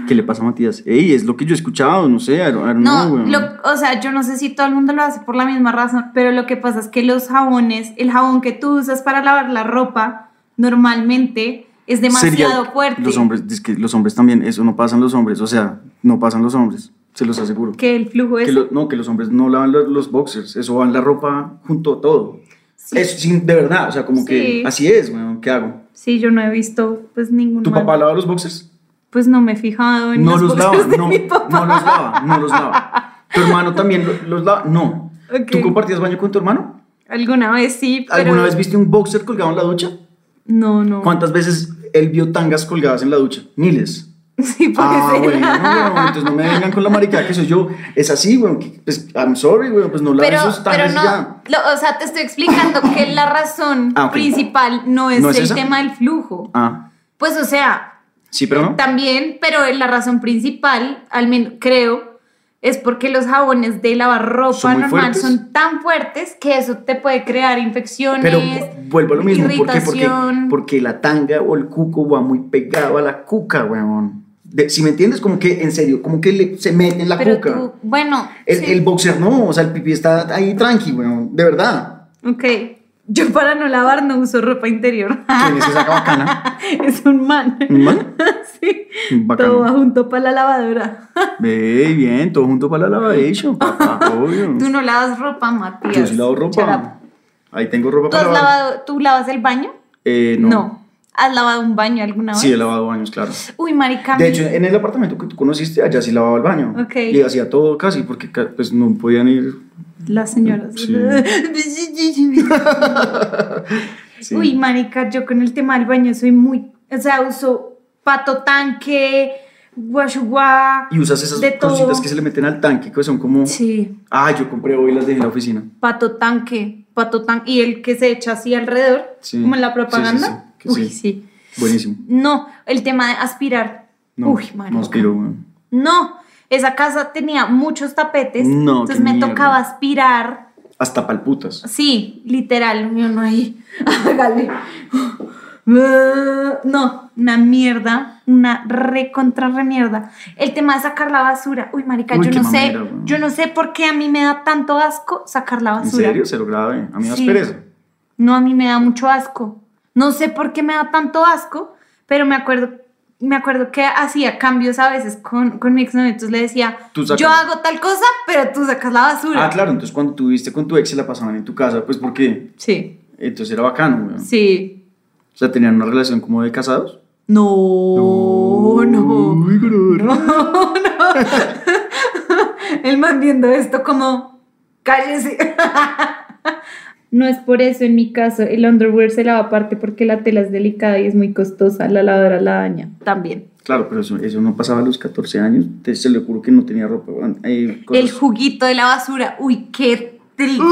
¿Qué le pasa a Matías? Ey, es lo que yo he escuchado, no sé, I don't, I don't No, know, lo- o sea, yo no sé si todo el mundo lo hace por la misma razón, pero lo que pasa es que los jabones, el jabón que tú usas para lavar la ropa, normalmente es demasiado Sería- fuerte. Los hombres, es que los hombres también, eso no pasan los hombres, o sea, no pasan los hombres, se los aseguro. Que el flujo es. Que lo- no, que los hombres no lavan los, los boxers, eso van la ropa junto a todo. Sí. Es sin- de verdad, o sea, como Sí. que así es, weón, ¿qué hago? Sí, yo no he visto pues ningún. ¿Tu mal- papá lava los boxers? Pues no me he fijado en No los los lava, de no, mi papá. no los lava, no los lava. ¿Tu hermano también lo- los lava? No. Ok. ¿Tú compartías baño con tu hermano? Alguna vez sí, pero. ¿Alguna vez viste un boxer colgado en la ducha? No, no. ¿Cuántas veces él vio tangas colgadas en la ducha? Miles. *laughs* Sí, puede Ah, ser. bueno, weón, entonces no me vengan con la maricada que soy yo. Es así, que, Pues, I'm sorry, weón, pues no la Pero, esos pero no, ya. lo- o sea, te estoy explicando que la *coughs* razón Ah, principal no es, ¿No es el esa? tema del flujo. Ah, Pues, o sea, sí, pero no. también, pero la razón principal, al menos creo, es porque los jabones de lavar ropa Son normal fuertes. son tan fuertes que eso te puede crear infecciones. Pero vuelvo a lo mismo. ¿Por qué? Porque, irritación. porque la tanga o el cuco va muy pegado a la cuca, weón. De- si me entiendes, como que, en serio, como que le- se mete en la pero cuca. tú, bueno, El, sí. el boxer no, o sea, el pipí está ahí tranqui, weón. De verdad. ok. Yo para no lavar no uso ropa interior. ¿Quién es esa bacana? es un man. ¿Un man? *laughs* sí. Bacano. Todo va junto para la lavadora. *laughs* Ve, bien, todo junto para la lavadation, papá, obvio. *laughs* Tú no lavas ropa, Matías. Yo sí lavo ropa. Ahí tengo ropa ¿Tú para lavar. lavado, tú lavas el baño? Eh, no. ¿Has lavado un baño alguna vez? Sí, he lavado baños, claro. Uy, marica. De hecho, en el apartamento que tú conociste, allá sí lavaba el baño. Ok. Y hacía todo casi, porque pues no podían ir. Las señoras. Sí. *laughs* Sí. Uy, marica, yo con el tema del baño soy muy... O sea, uso pato tanque, guashuguá. Y usas esas cositas todo. que se le meten al tanque, que son como. Sí, Ah, yo compré hoy las dejé en la oficina. pato tanque, pato tanque. Y el que se echa así alrededor, Sí. como en la propaganda. Uy, sí. Buenísimo. No, el tema de aspirar. No, Uy, marica. no aspiro, weón. No, esa casa tenía muchos tapetes. No, entonces me mierda. tocaba aspirar. Hasta palputas. Sí, literal, yo no ahí. *laughs* Hágale. No, una mierda, una re contra re mierda. El tema de sacar la basura. Uy, marica, Uy, yo no sé, yo no sé por qué a mí me da tanto asco sacar la ¿En basura. serio? Cero grave. A mí me Sí. pereza. No, a mí me da mucho asco. No sé por qué me da tanto asco, pero me acuerdo, me acuerdo que hacía cambios a veces con, con mi exnovio. Entonces le decía, sacas- yo hago tal cosa, pero tú sacas la basura. Ah, claro, entonces cuando tú viviste con tu ex se la pasaban en tu casa, pues porque. Sí, Entonces era bacano, weón. sí. O sea, tenían una relación como de casados. No, no. Grosero. *laughs* No, no. *laughs* El man viendo esto como, cállese. *laughs* No es por eso en mi caso, el underwear se lava aparte porque la tela es delicada y es muy costosa, la lavadora la daña. También. Claro, pero eso, eso no pasaba a los 14 años. Entonces se le ocurrió que no tenía ropa, weón. Hay cosas- El juguito de la basura, uy, qué trigo.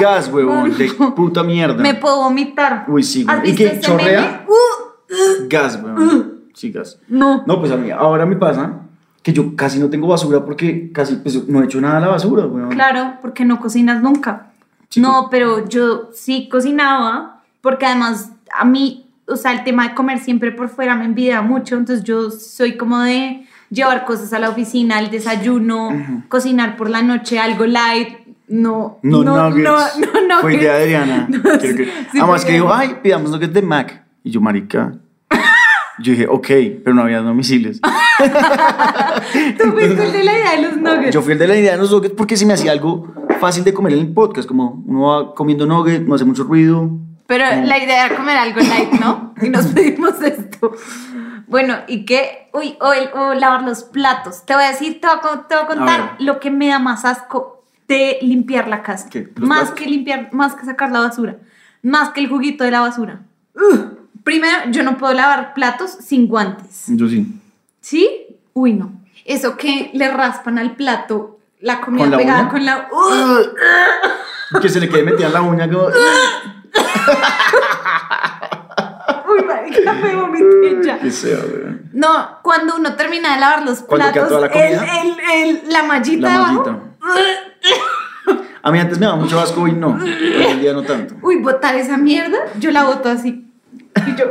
Gas, huevón, de *laughs* puta mierda. Me puedo vomitar. Uy, sí, ¿Has güey. ¿Y visto qué? ese ¿Chorrea? meme? Uh, Gas, weón. Sí, gas. no. No, pues a mí ahora me pasa que yo casi no tengo basura porque casi pues, no he hecho nada a la basura, weón. Claro, porque no cocinas nunca. No, pero yo sí cocinaba, porque además a mí, o sea, el tema de comer siempre por fuera me envidia mucho, entonces yo soy como de llevar cosas a la oficina, el desayuno, cocinar por la noche, algo light, no, No, no, nuggets. no, no, Fue nuggets. idea de Adriana. *laughs* No, Quiero sí, que- sí, Además fue que dijo, ay, pidamos nuggets de Mac. Y yo, marica. Yo dije, ok, pero no había domicilios. *laughs* Tú fuiste el de la idea de los *laughs* nuggets. Yo fui el de la idea de los nuggets porque se me hacía algo fácil de comer en el podcast. Como uno va comiendo nuggets, no hace mucho ruido. Pero la idea era comer algo light, ¿no? Y nos *laughs* pedimos esto. Bueno, ¿y qué? Uy, o, el- o lavar los platos. Te voy a decir, te voy a, te voy a contar ver. lo que me da más asco de limpiar la casa. ¿Qué? ¿Los Más platos? que limpiar, más que sacar la basura. Más que el juguito de la basura. Ugh. Primero, yo no puedo lavar platos sin guantes. Yo sí. ¿Sí? Uy, no. Eso que le raspan al plato la comida ¿Con la pegada uña? con la... ¡Ugh! Que se le quede metida la uña como... *laughs* Uy, marica, me vomité ya. Qué sea. No, cuando uno termina de lavar los platos, la el, el, el- la mallita La abajo. mallita. A mí antes me daba mucho asco y no. Hoy en día no tanto. Uy, botar esa mierda, yo la boto así. Y yo,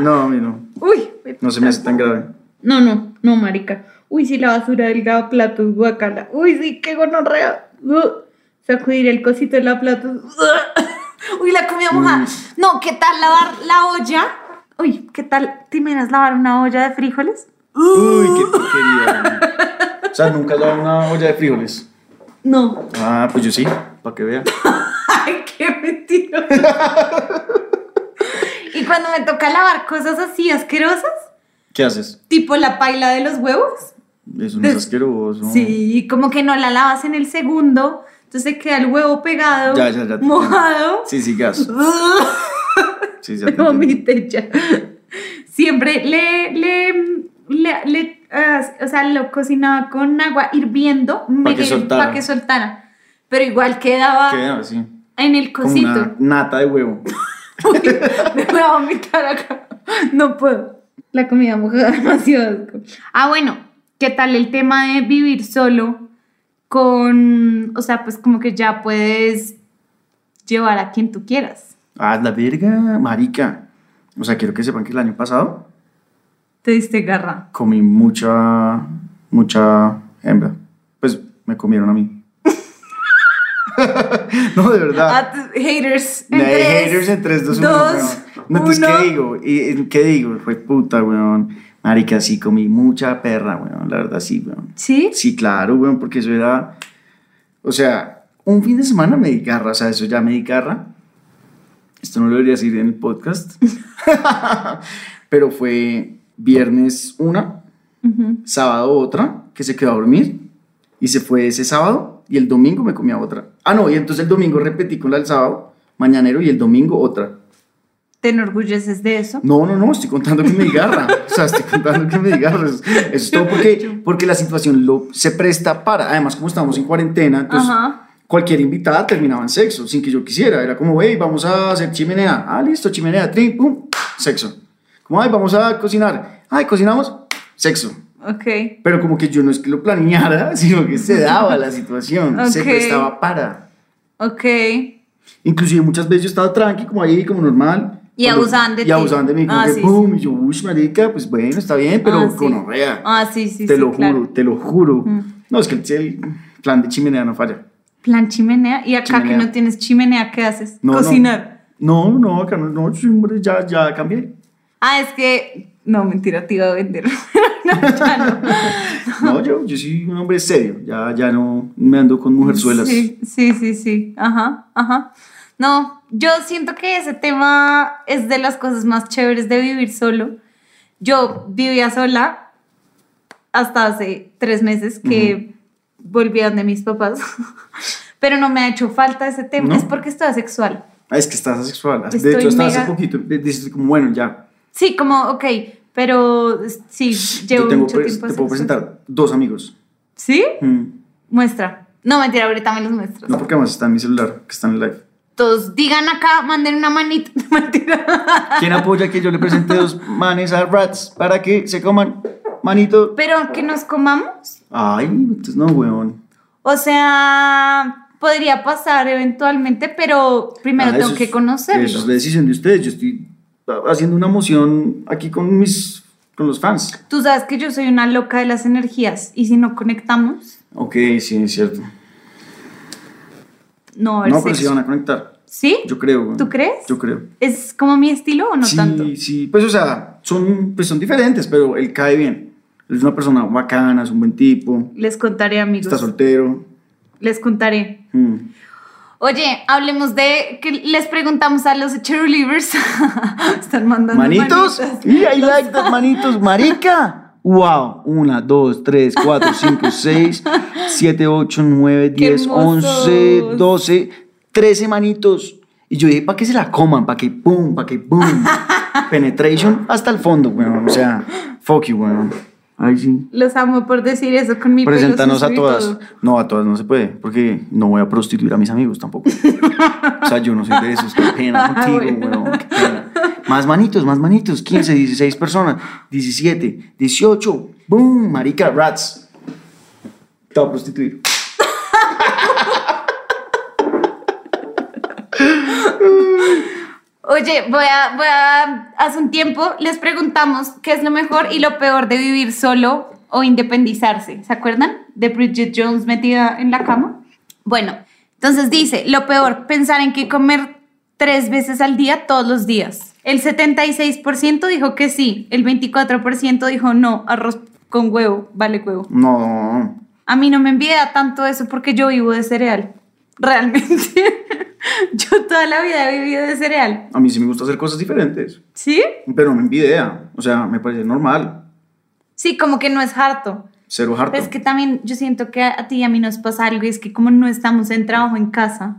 No, a mí no. uy. No se me hace tan grave. No, no, no, marica. Uy, sí, la basura del platos, guacala. Uy, sí, qué gonorrea. Uh, sacudir el cosito de la platos. Uh. Uy, la comida mojada. Mm. No, ¿qué tal lavar la olla? Uy, ¿qué tal? ¿Te imaginas lavar una olla de frijoles? Uy, qué porquería. O sea, nunca he dado una olla de frijoles. No. Ah, pues yo sí, para que vea. *laughs* Ay, qué mentira. *laughs* y cuando me toca lavar cosas así asquerosas, ¿Qué haces? tipo la paila de los huevos, es Des- asqueroso. Sí, como que no la lavas en el segundo, entonces queda el huevo pegado, Ya, ya, ya mojado. Sí, sí, gas. *laughs* Sí, ya te vomité ya. Siempre le, le, le, le, ah, o sea, lo cocinaba con agua hirviendo Pa' que soltara. para que soltara. Pero igual quedaba Queda así. en el Como cosito. una nata de huevo. *laughs* Uy, me voy a vomitar acá. No puedo. La comida mojada *laughs* demasiado. Ah, bueno, ¿qué tal el tema de vivir solo con, o sea, pues como que ya puedes llevar a quien tú quieras? Ah, la verga, marica. O sea, quiero que sepan que el año pasado Te diste garra. comí mucha, mucha hembra. Pues me comieron a mí. *laughs* no, de verdad. Ah, haters. En tres, haters en 3, 2, 1. dos, No, entonces. ¿qué digo? ¿Y, ¿Qué digo? Fue puta, weón. Marica, sí, comí mucha perra, weón. La verdad, sí, weón. ¿Sí? Sí, claro, weón, porque eso era. O sea, un fin de semana me di garra, o sea, eso ya me di garra. Esto no lo debería decir en el podcast. *laughs* Pero fue viernes una, sábado otra, que se quedó a dormir y se fue ese sábado y el domingo me comía otra. Ah, no, y entonces el domingo repetí con la del sábado, mañanero y el domingo otra. ¿Te enorgulleces de eso? No, no, no, estoy contando que me di garra. *laughs* O sea, estoy contando que me di garra. Eso es todo porque, porque la situación lo, se presta para. Además, como estamos en cuarentena, entonces Ajá. cualquier invitada terminaba en sexo, sin que yo quisiera. Era como, hey, vamos a hacer chimenea. Ah, listo, chimenea, trin, pum, sexo. Como, ay, vamos a cocinar. Ay, cocinamos, sexo. Ok. Pero como que yo no es que lo planeara, *laughs* sino que se daba la situación, se Ok. prestaba para. Ok. Inclusive muchas veces yo estaba tranqui, como ahí, como normal. Y abusaban de y ti. abusaban de mí, como Ah, que sí, pum, y yo, uy, marica, pues bueno, está bien, pero Ah, sí. con orrea. Ah, sí, sí, te sí, lo claro. juro, te lo juro. Mm. No, es que el, el plan de chimenea no falla. Plan chimenea. ¿Y acá Chimenea. que no tienes chimenea, qué haces? No, Cocinar. No, no, acá no, no, sí, hombre, ya, ya cambié. Ah, es que. No, mentira, te iba a vender. *laughs* no, no. *laughs* No, yo, yo soy un hombre serio, ya, ya no me ando con mujerzuelas. Sí, sí, sí, sí. Ajá, ajá. No, yo siento que ese tema es de las cosas más chéveres de vivir solo. Yo vivía sola hasta hace tres meses que volví a donde mis papás, *laughs* pero no me ha hecho falta ese tema. ¿No? Es porque estoy asexual. Ah, es que estás asexual. De hecho, hasta mega- hace poquito dices como, bueno, ya. Sí, como, ok, pero sí, llevo tengo, mucho tiempo te puedo presentar dos amigos. ¿Sí? Mm. Muestra. No, mentira, ahorita me los muestras. No, porque además está en mi celular, que está en el live. Todos digan acá, manden una manita. *laughs* ¿Quién apoya que yo le presente dos manes a Rats para que se coman manito? Pero que nos comamos. Ay, entonces no, weón. O sea, podría pasar eventualmente, pero primero Ah, tengo que conocerlo. Eso es la decisión de ustedes. Yo estoy haciendo una moción aquí con mis con los fans. Tú sabes que yo soy una loca de las energías y si no conectamos, Ok, sí, es cierto. No No, pero sí sexo. van a conectar. ¿Sí? Yo creo. ¿Tú crees? Yo creo. ¿Es como mi estilo o no sí, tanto? sí. Pues, o sea, son, pues son diferentes, pero él cae bien. Él es una persona bacana, es un buen tipo, Les contaré, amigos. está soltero. Les contaré. Mm. Oye, hablemos de que les preguntamos a los cheerleaders. *laughs* Están mandando ¿Manitos? Y I like that, manitos. ¡Marica! ¡Wow! Una, dos, tres, cuatro, cinco, *laughs* seis, siete, ocho, nueve, ¡Qué diez, once, hermosos! doce, trece manitos. Y yo dije, para que se la coman, para que pum, para que pum. *laughs* Penetration hasta el fondo, weón. O sea, fuck you, weón. Ay, sí. Los amo por decir eso con mi Preséntanos a todas. No, a todas no se puede, porque no voy a prostituir a mis amigos tampoco. o sea, yo no soy de esos. Qué pena Ah, contigo, bueno. weón, qué pena. Más manitos, más manitos. 15, 16 personas. 17, 18. ¡Boom! Marica, rats. Te voy a prostituir. Oye, voy a, voy a, hace un tiempo les preguntamos qué es lo mejor y lo peor de vivir solo o independizarse. ¿Se acuerdan? De Bridget Jones metida en la cama. Bueno, entonces dice, lo peor, pensar en qué comer tres veces al día todos los días. El 76% dijo que sí, el 24% dijo no, arroz con huevo, vale huevo. No. A mí no me envidia tanto eso porque yo vivo de cereal. Realmente. *laughs* yo toda la vida he vivido de cereal. A mí sí me gusta hacer cosas diferentes. ¿Sí? Pero me envidia. O sea, me parece normal. Sí, como que no es harto. Cero harto. Pero es que también yo siento que a ti y a mí nos pasa algo y es que como no estamos en trabajo en casa,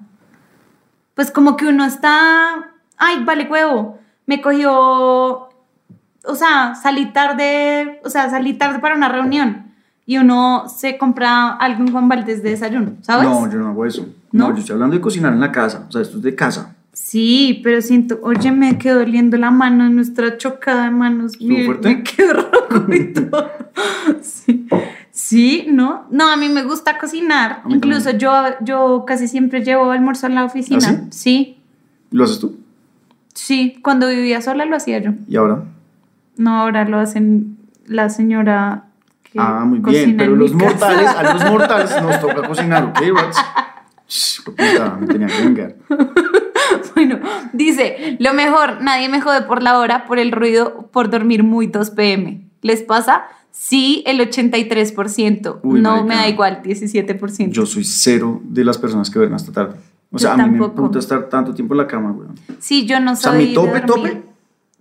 pues como que uno está, ay, vale huevo, me cogió, o sea, salí tarde, o sea, salí tarde para una reunión y uno se compra algo en Juan Valdez de desayuno, ¿sabes? No, yo no hago eso. ¿No? ¿No? yo estoy hablando de cocinar en la casa. O sea, esto es de casa. Sí, pero siento, oye, me quedó doliendo la mano, nuestra chocada de manos. ¿Estuvo Me, fuerte? me quedó rojo y todo. *laughs* Sí. Sí, ¿no? No, a mí me gusta cocinar. Incluso yo, yo casi siempre llevo almuerzo a la oficina. ¿Ah, sí? ¿Lo haces tú? sí, Cuando vivía sola lo hacía yo. ¿Y ahora? No, ahora lo hacen la señora Ah, muy bien. Pero los casa. mortales, a los *laughs* mortales nos toca cocinar, ¿ok, rats? Shh, puta, me tenía que vengar. *laughs* Bueno, dice, lo mejor, nadie me jode por la hora, por el ruido, por dormir muy 2 pm. ¿Les pasa? Sí, el 83%. Uy, no marica. me da igual, 17%. Yo soy cero de las personas que duermen hasta tarde. O Yo sea, a mí me tampoco. puta estar tanto tiempo en la cama, weón. sí, yo no O sea, soy mi tope, de tope,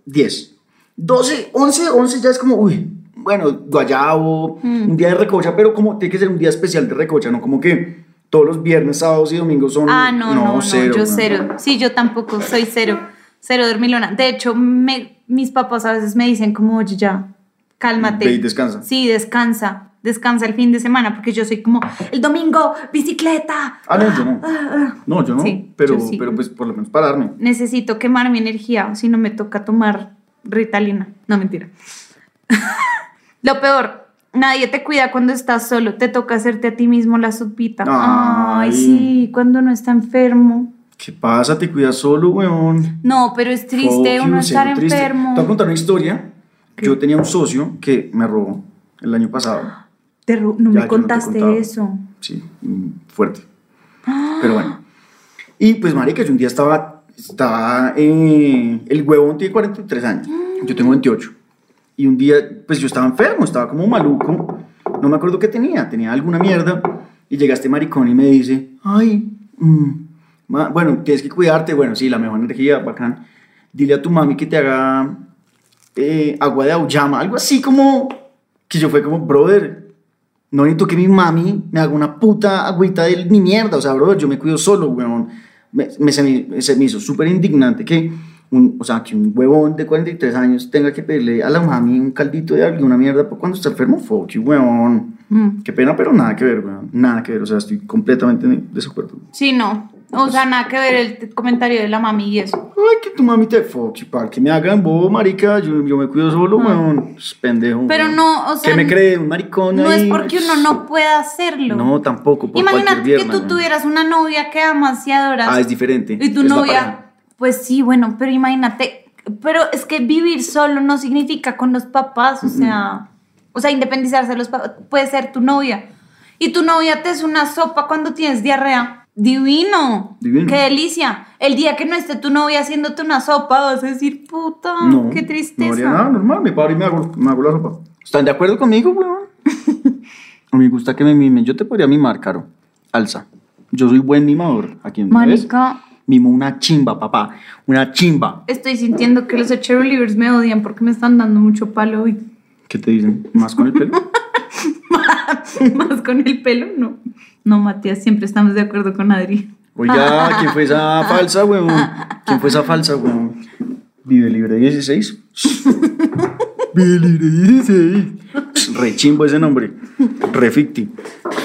10. 12, 11, 11 ya es como, uy, bueno, guayabo, Mm. un día de recocha, pero como tiene que ser un día especial de recocha, no como que todos los viernes, sábados y domingos son. Ah, no, no, no, cero, yo cero. Sí, yo tampoco, soy cero. Cero dormilona. De hecho, me- mis papás a veces me dicen como, oye, ya, cálmate. Ve y descansa. Sí, descansa. Descansa el fin de semana, porque yo soy como, el domingo, bicicleta. Ah, no, yo no. No, yo no. Sí, pero, yo sí. pero pues por lo menos pararme. necesito quemar mi energía, o si no me toca tomar Ritalina. No, mentira. *laughs* Lo peor, nadie te cuida cuando estás solo, te toca hacerte a ti mismo la sopita. Ay, Ay. sí, cuando uno está enfermo. ¿Qué pasa? ¿Te cuidas solo, weón? No, pero es triste Fuck uno estar triste. enfermo. Te voy a contar una historia. Yo tenía un socio que me robó el año pasado. Te no Ya, no me contaste eso. Sí, mm, fuerte. Pero bueno. Y pues, marica, yo un día estaba, estaba eh, el huevón tiene 43 años, yo tengo 28. Y un día, pues yo estaba enfermo, estaba como maluco, no me acuerdo qué tenía, tenía alguna mierda. Y llega este maricón y me dice, ay, mm, ma- bueno, tienes que cuidarte, bueno, sí, la mejor energía, bacán. Dile a tu mami que te haga eh, agua de auyama, algo así como, que yo fue como, brother, no necesito que mi mami me haga una puta agüita de mi mierda. O sea, bro, yo me cuido solo, weón. Me, me- se, me, se me hizo súper indignante que un, o sea, que un huevón de 43 años tenga que pedirle a la mami un caldito de alguna mierda por cuando está enfermo. Fuck you, weón. Mm. Qué pena, pero nada que ver, weón. Nada que ver. O sea, estoy completamente en desacuerdo. Sí, no. O sea, nada que ver el comentario de la mami y eso. Ay, que tu mami te fuck para que me hagan bobo, marica. Yo, yo me cuido solo, weón. Es pendejo. Ah. Pero weón. no, o sea, ¿Qué me cree? Un maricón No es ahí? porque uno no pueda hacerlo. No, tampoco. Por Imagínate que viernes, tú weón. tuvieras una novia que amas y adoras. Ah, es diferente. Y tu Es novia. Pues sí, bueno, pero imagínate, pero es que vivir solo no significa con los papás, o sea, o sea, independizarse de los papás, puede ser tu novia. Y tu novia te hace una sopa cuando tienes diarrea. Divino. Divino. Qué delicia. El día que no esté tu novia haciéndote una sopa, vas a decir, puta, No, qué No tristeza. haría nada, normal, me paro y me hago, me hago la sopa. ¿Están de acuerdo conmigo, weón? A *laughs* mí me gusta que me mimen. Yo te podría mimar, Caro. Alza. Yo soy buen mimador. Aquí en ves, Marica, Mimo una chimba, papá. Una chimba. estoy sintiendo que los cheerleaders me odian porque me están dando mucho palo hoy. ¿Qué te dicen? ¿Más con el pelo? *laughs* Más con el pelo, no. No, Matías, siempre estamos de acuerdo con Adri. Oiga, *laughs* ¿quién fue esa falsa, weón? ¿Quién fue esa falsa, weón? Vive libre 16. *laughs* Vive libre 16. Rechimbo ese nombre. Reficti.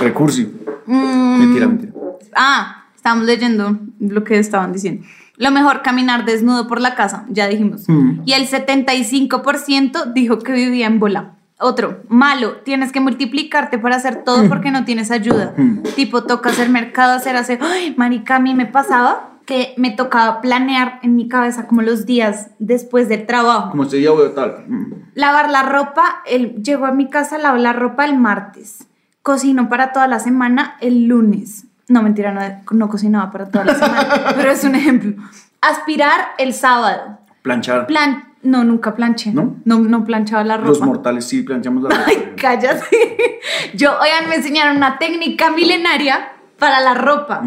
Recursi. Mm. Mentira, mentira. Ah, estábamos leyendo lo que estaban diciendo. Lo mejor, caminar desnudo por la casa, ya dijimos. Mm. Y el 75% dijo que vivía en bola. Otro, malo, tienes que multiplicarte para hacer todo porque no tienes ayuda. Mm. Tipo, toca hacer mercado, hacer, hacer. Ay, marica, a mí me pasaba que me tocaba planear en mi cabeza como los días después del trabajo. Como día voy a tal. Mm. Lavar la ropa, el, llego a mi casa, lavo la ropa el martes. Cocino para toda la semana el lunes. No, mentira, no, no cocinaba para toda la semana, *laughs* pero es un ejemplo. Aspirar el sábado. Planchar. Plan, no, nunca planché. ¿No? No, no planchaba la ropa. Los mortales sí planchamos la *laughs* ropa. Ay, cállate. Yo, oigan, me enseñaron una técnica milenaria para la ropa.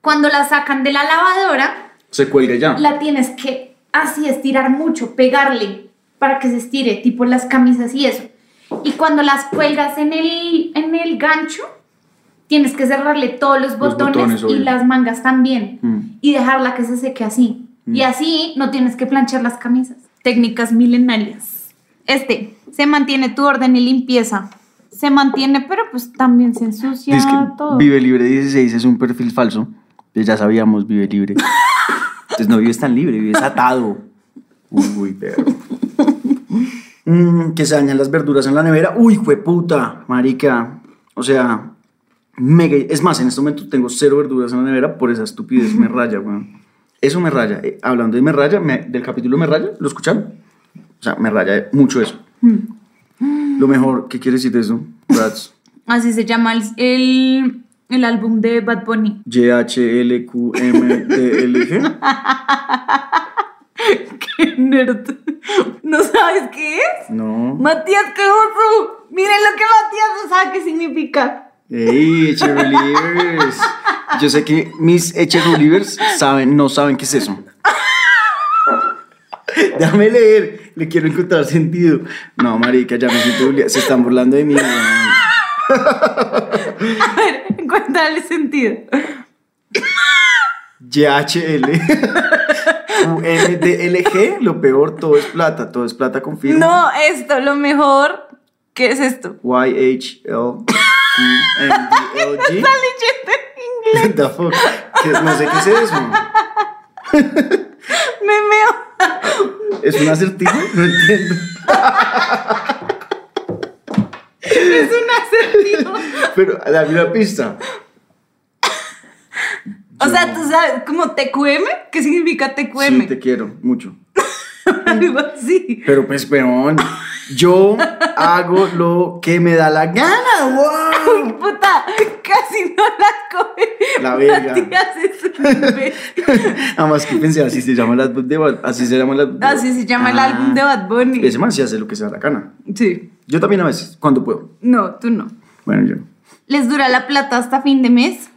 Cuando la sacan de la lavadora, Se cuelga ya. la tienes que así estirar mucho, pegarle para que se estire, tipo las camisas y eso. Y cuando las cuelgas en el, en el gancho, tienes que cerrarle todos los botones, botones, y las mangas también. Mm. Y dejarla que se seque así. Y así no tienes que planchar las camisas. Técnicas milenarias. Este, se mantiene tu orden y limpieza. Se mantiene, pero pues también se ensucia que todo. Vive Libre 16 es un perfil falso. Pues ya sabíamos, Vive Libre. Entonces no vives tan libre, vives atado. Uy, perro. Mm, que se dañan las verduras en la nevera. Uy, fue puta, marica. O sea, mega. Es más, en este momento tengo cero verduras en la nevera por esa estupidez. Me *laughs* raya, weón. Eso me raya. Eh, hablando de me raya, me- del capítulo me raya, ¿lo escucharon? O sea, me raya mucho eso. Lo mejor, ¿qué quiere decir eso? Rats. *laughs* Así se llama el, el, el álbum de Bad Bunny. G-H-L-Q-M-D-L-G. *laughs* ¡Qué nerd! ¿No sabes qué es? No. Matías Cagoso. Miren lo que Matías no sabe qué significa. ¡Ey, Eche Relievers! Yo sé que mis Eche Relievers saben, no saben qué es eso. *laughs* Déjame leer, le quiero encontrar sentido. No, marica, ya me siento obligado. Se están burlando de mí. A ver, encuéntrale sentido. G-H-L. U-M-D-L-G. Lo peor, todo es plata. Todo es plata con firma. No, esto, lo mejor. ¿Qué es esto? Y-H-L-Q-M-D-L-G. Está leyendo en inglés. *laughs* The fuck? ¿Qué- No sé qué es eso. Me meo. ¿Es un acertijo? No entiendo. Es un acertijo. Pero dame una pista. O sea, tú sabes, como TQM, ¿qué significa TQM? Sí, te quiero mucho. *laughs* Algo así. Pero pues, peón, yo hago lo que me da la gana, *laughs* wow. Puta, casi no la coge. La verga. Es. *laughs* Además que pensé, así se llama el álbum de Bad Así se llama el álbum de Bad- Así se llama el Ah. álbum de Bad Bunny. Ese man sí hace lo que se da la gana. Sí. Yo también a veces, cuando puedo. No, tú no. Bueno, yo. ¿Les dura la plata hasta fin de mes?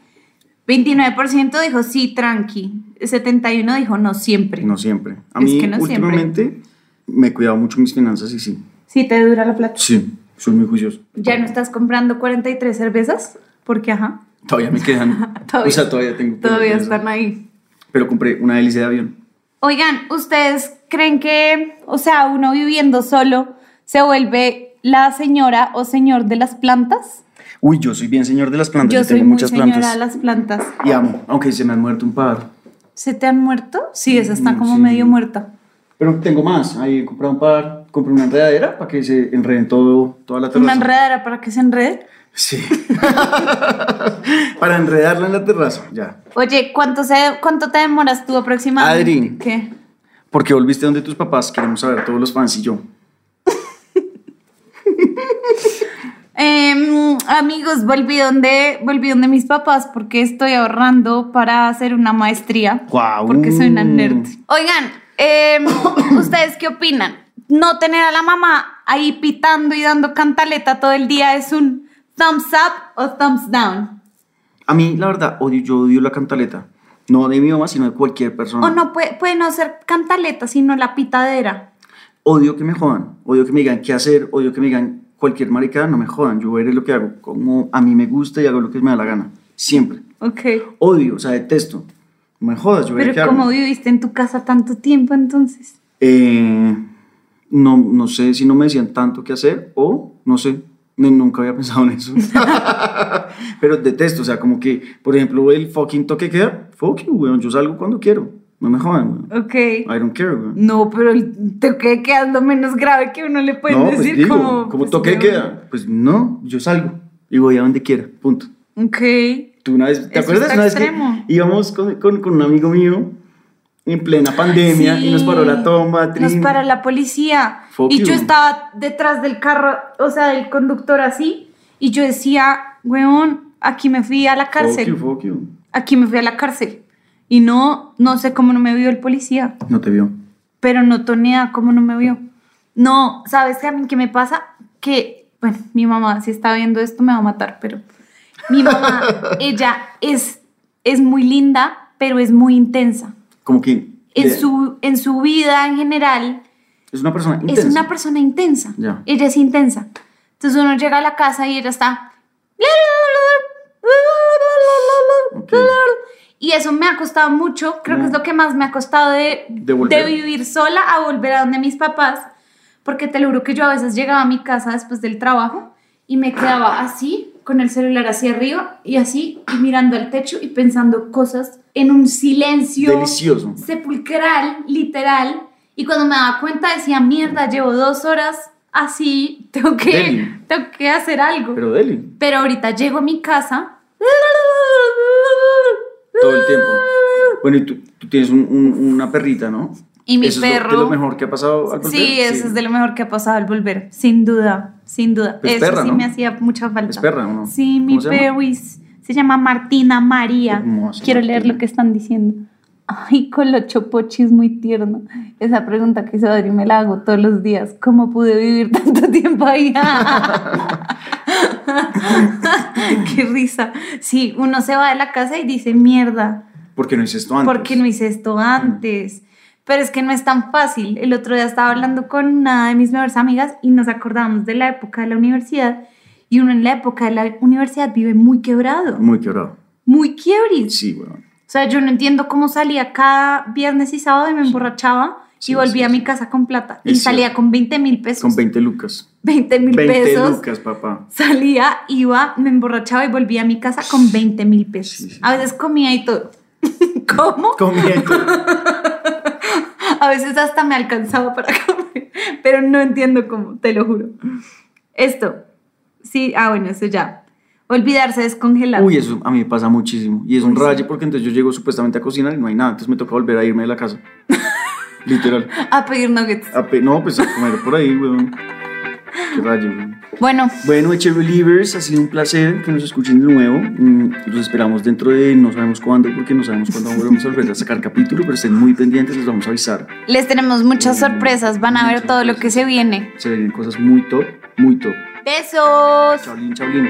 29% dijo sí, tranqui. 71% dijo no siempre. No siempre. A Es mí, que no siempre. últimamente, me he cuidado mucho mis finanzas y sí. Sí, te dura la plata. Sí, soy muy juicioso. ¿Ya no estás comprando 43 cervezas? Porque, ajá, Todavía me quedan. *laughs* Todavía- o sea, todavía tengo. todavía están ahí. Pero compré una hélice de avión. Oigan, ¿ustedes creen que, o sea, uno viviendo solo se vuelve la señora o señor de las plantas? Uy, yo soy bien señor de las plantas. Yo Yo soy tengo muy muchas señora plantas. de las plantas. Y amo, aunque se me han muerto un par. ¿Se te han muerto? Sí, esa está Mm, como sí. medio muerta. Pero tengo más. Ahí he comprado un par. Compré una enredadera para que se enreden todo, toda la terraza. Una enredadera para que se enrede. Sí. *laughs* para enredarla en la terraza, ya. Oye, ¿cuánto, se, ¿cuánto te demoras tú aproximadamente? Adri. ¿Qué? Porque volviste donde tus papás. Queremos saber todos los fans y yo. *laughs* Em, amigos, volví donde, volví donde mis papás porque estoy ahorrando para hacer una maestría. Guau. Porque soy una nerd. Oigan, em, *coughs* ¿ustedes qué opinan? No tener a la mamá ahí pitando y dando cantaleta todo el día es un thumbs up o thumbs down. A mí, la verdad, odio, yo odio la cantaleta. No de mi mamá, sino de cualquier persona. O no puede, puede no ser cantaleta, sino la pitadera. Odio que me jodan. Odio que me digan qué hacer. Odio que me digan cualquier maricada. No me jodan. Yo veré lo que hago como a mí me gusta y hago lo que me da la gana. Siempre. Ok. Odio, o sea, detesto. No me jodas, yo veré qué Pero como viviste en tu casa tanto tiempo, entonces. Eh, no, no sé si no me decían tanto qué hacer o no sé. Nunca había pensado en eso. *laughs* Pero detesto, o sea, como que, por ejemplo, el fucking toque queda, fuck you, weón, yo salgo cuando quiero. No me jodan, weón. Ok. I don't care, weón. No, pero el toque de queda es lo menos grave que uno le puede No, pues decir. digo, como, como pues, toque weón. queda, pues no, yo salgo y voy a donde quiera, punto. Ok. Tú una vez, ¿te Eso acuerdas una vez extremo. que íbamos con, con, con un amigo mío en plena pandemia y nos paró la tomba, Nos Trin? paró la policía. Fuck y yo you. estaba detrás del carro, o sea, del conductor así. Y yo decía, weón, aquí me fui a la Fuck cárcel. you, fuck you. Aquí me fui a la cárcel. Y no, no sé cómo no me vio el policía. No te vio. Pero no tonea cómo no me vio. No, ¿sabes qué, a mí qué me pasa? Que, bueno, mi mamá, si está viendo esto, me va a matar, pero mi mamá, *laughs* ella es, es muy linda, pero es muy intensa. Como que En de- su, en su vida en general, es una persona intensa. es una persona intensa. Ya. Ella es intensa. Entonces uno llega a la casa y ella está... Ok. Y eso me ha costado mucho, creo que es No. lo que más me ha costado de, De volver. vivir sola a volver a donde mis papás, porque te lo juro que yo a veces llegaba a mi casa después del trabajo y me quedaba así, con el celular hacia arriba y así, y mirando al techo y pensando cosas en un silencio Delicioso. sepulcral, literal, y cuando me daba cuenta decía, mierda, llevo dos horas así, *laughs* tengo que, Deli. tengo que hacer algo. Pero Deli, Pero ahorita llego a mi casa. todo el tiempo. Bueno, y tú, tú tienes un- un- una perrita, ¿no? Y mi Eso es lo- perro. de lo mejor que ha pasado al volver. Sí, eso es de lo mejor que ha pasado al volver, sin duda, sin duda. Es eso perra, sí ¿no? me hacía mucha falta. Es perra, ¿o no? Sí, mi ¿Cómo se llama? perris se llama Martina María. Hermosa Quiero leer lo que están diciendo. Ay, Colocho Pochi es muy tierno. Esa pregunta que hizo Adri me la hago todos los días. ¿Cómo pude vivir tanto *laughs* tiempo ahí? *laughs* Qué risa. Sí, uno se va de la casa y dice, mierda, ¿Por qué no hice esto antes? ¿Por qué no hice esto antes? Pero es que no es tan fácil. El otro día estaba hablando con una de mis mejores amigas y nos acordamos de la época de la universidad. Y uno en la época de la universidad vive muy quebrado, Muy quebrado. muy quiebris. Sí, weón. O sea, yo no entiendo cómo salía cada viernes y sábado y me emborrachaba Sí, y volvía sí, a mi casa con plata. Y salía cierto. con 20 mil pesos. Con 20 lucas. 20 mil 20 pesos. lucas, papá. Salía, iba, me emborrachaba y volvía a mi casa con 20 mil pesos. A veces comía y todo. *laughs* ¿Cómo? Comiendo. *laughs* A veces hasta me alcanzaba para *laughs* comer, pero no entiendo cómo, te lo juro. Esto, sí, ah, bueno, eso ya. Olvidarse de descongelar. Uy, eso a mí me pasa muchísimo. Y es un sí. raye porque entonces yo llego supuestamente a cocinar y no hay nada. Entonces me toca volver a irme de la casa. *laughs* Literal. A pedir nuggets. A pe- no, pues a comer por ahí, weón. Qué rayo. Bueno, Bueno, Eche Relievers, ha sido un placer que nos escuchen de nuevo. Mm, Los esperamos dentro de no sabemos cuándo, porque no sabemos cuándo volvemos a volver a sacar capítulo, pero estén muy pendientes, les vamos a avisar. les tenemos muchas Mm, sorpresas. Van a ver todo lo que se viene. Se vienen cosas muy top, muy top. Besos. Chaulín, chaulín.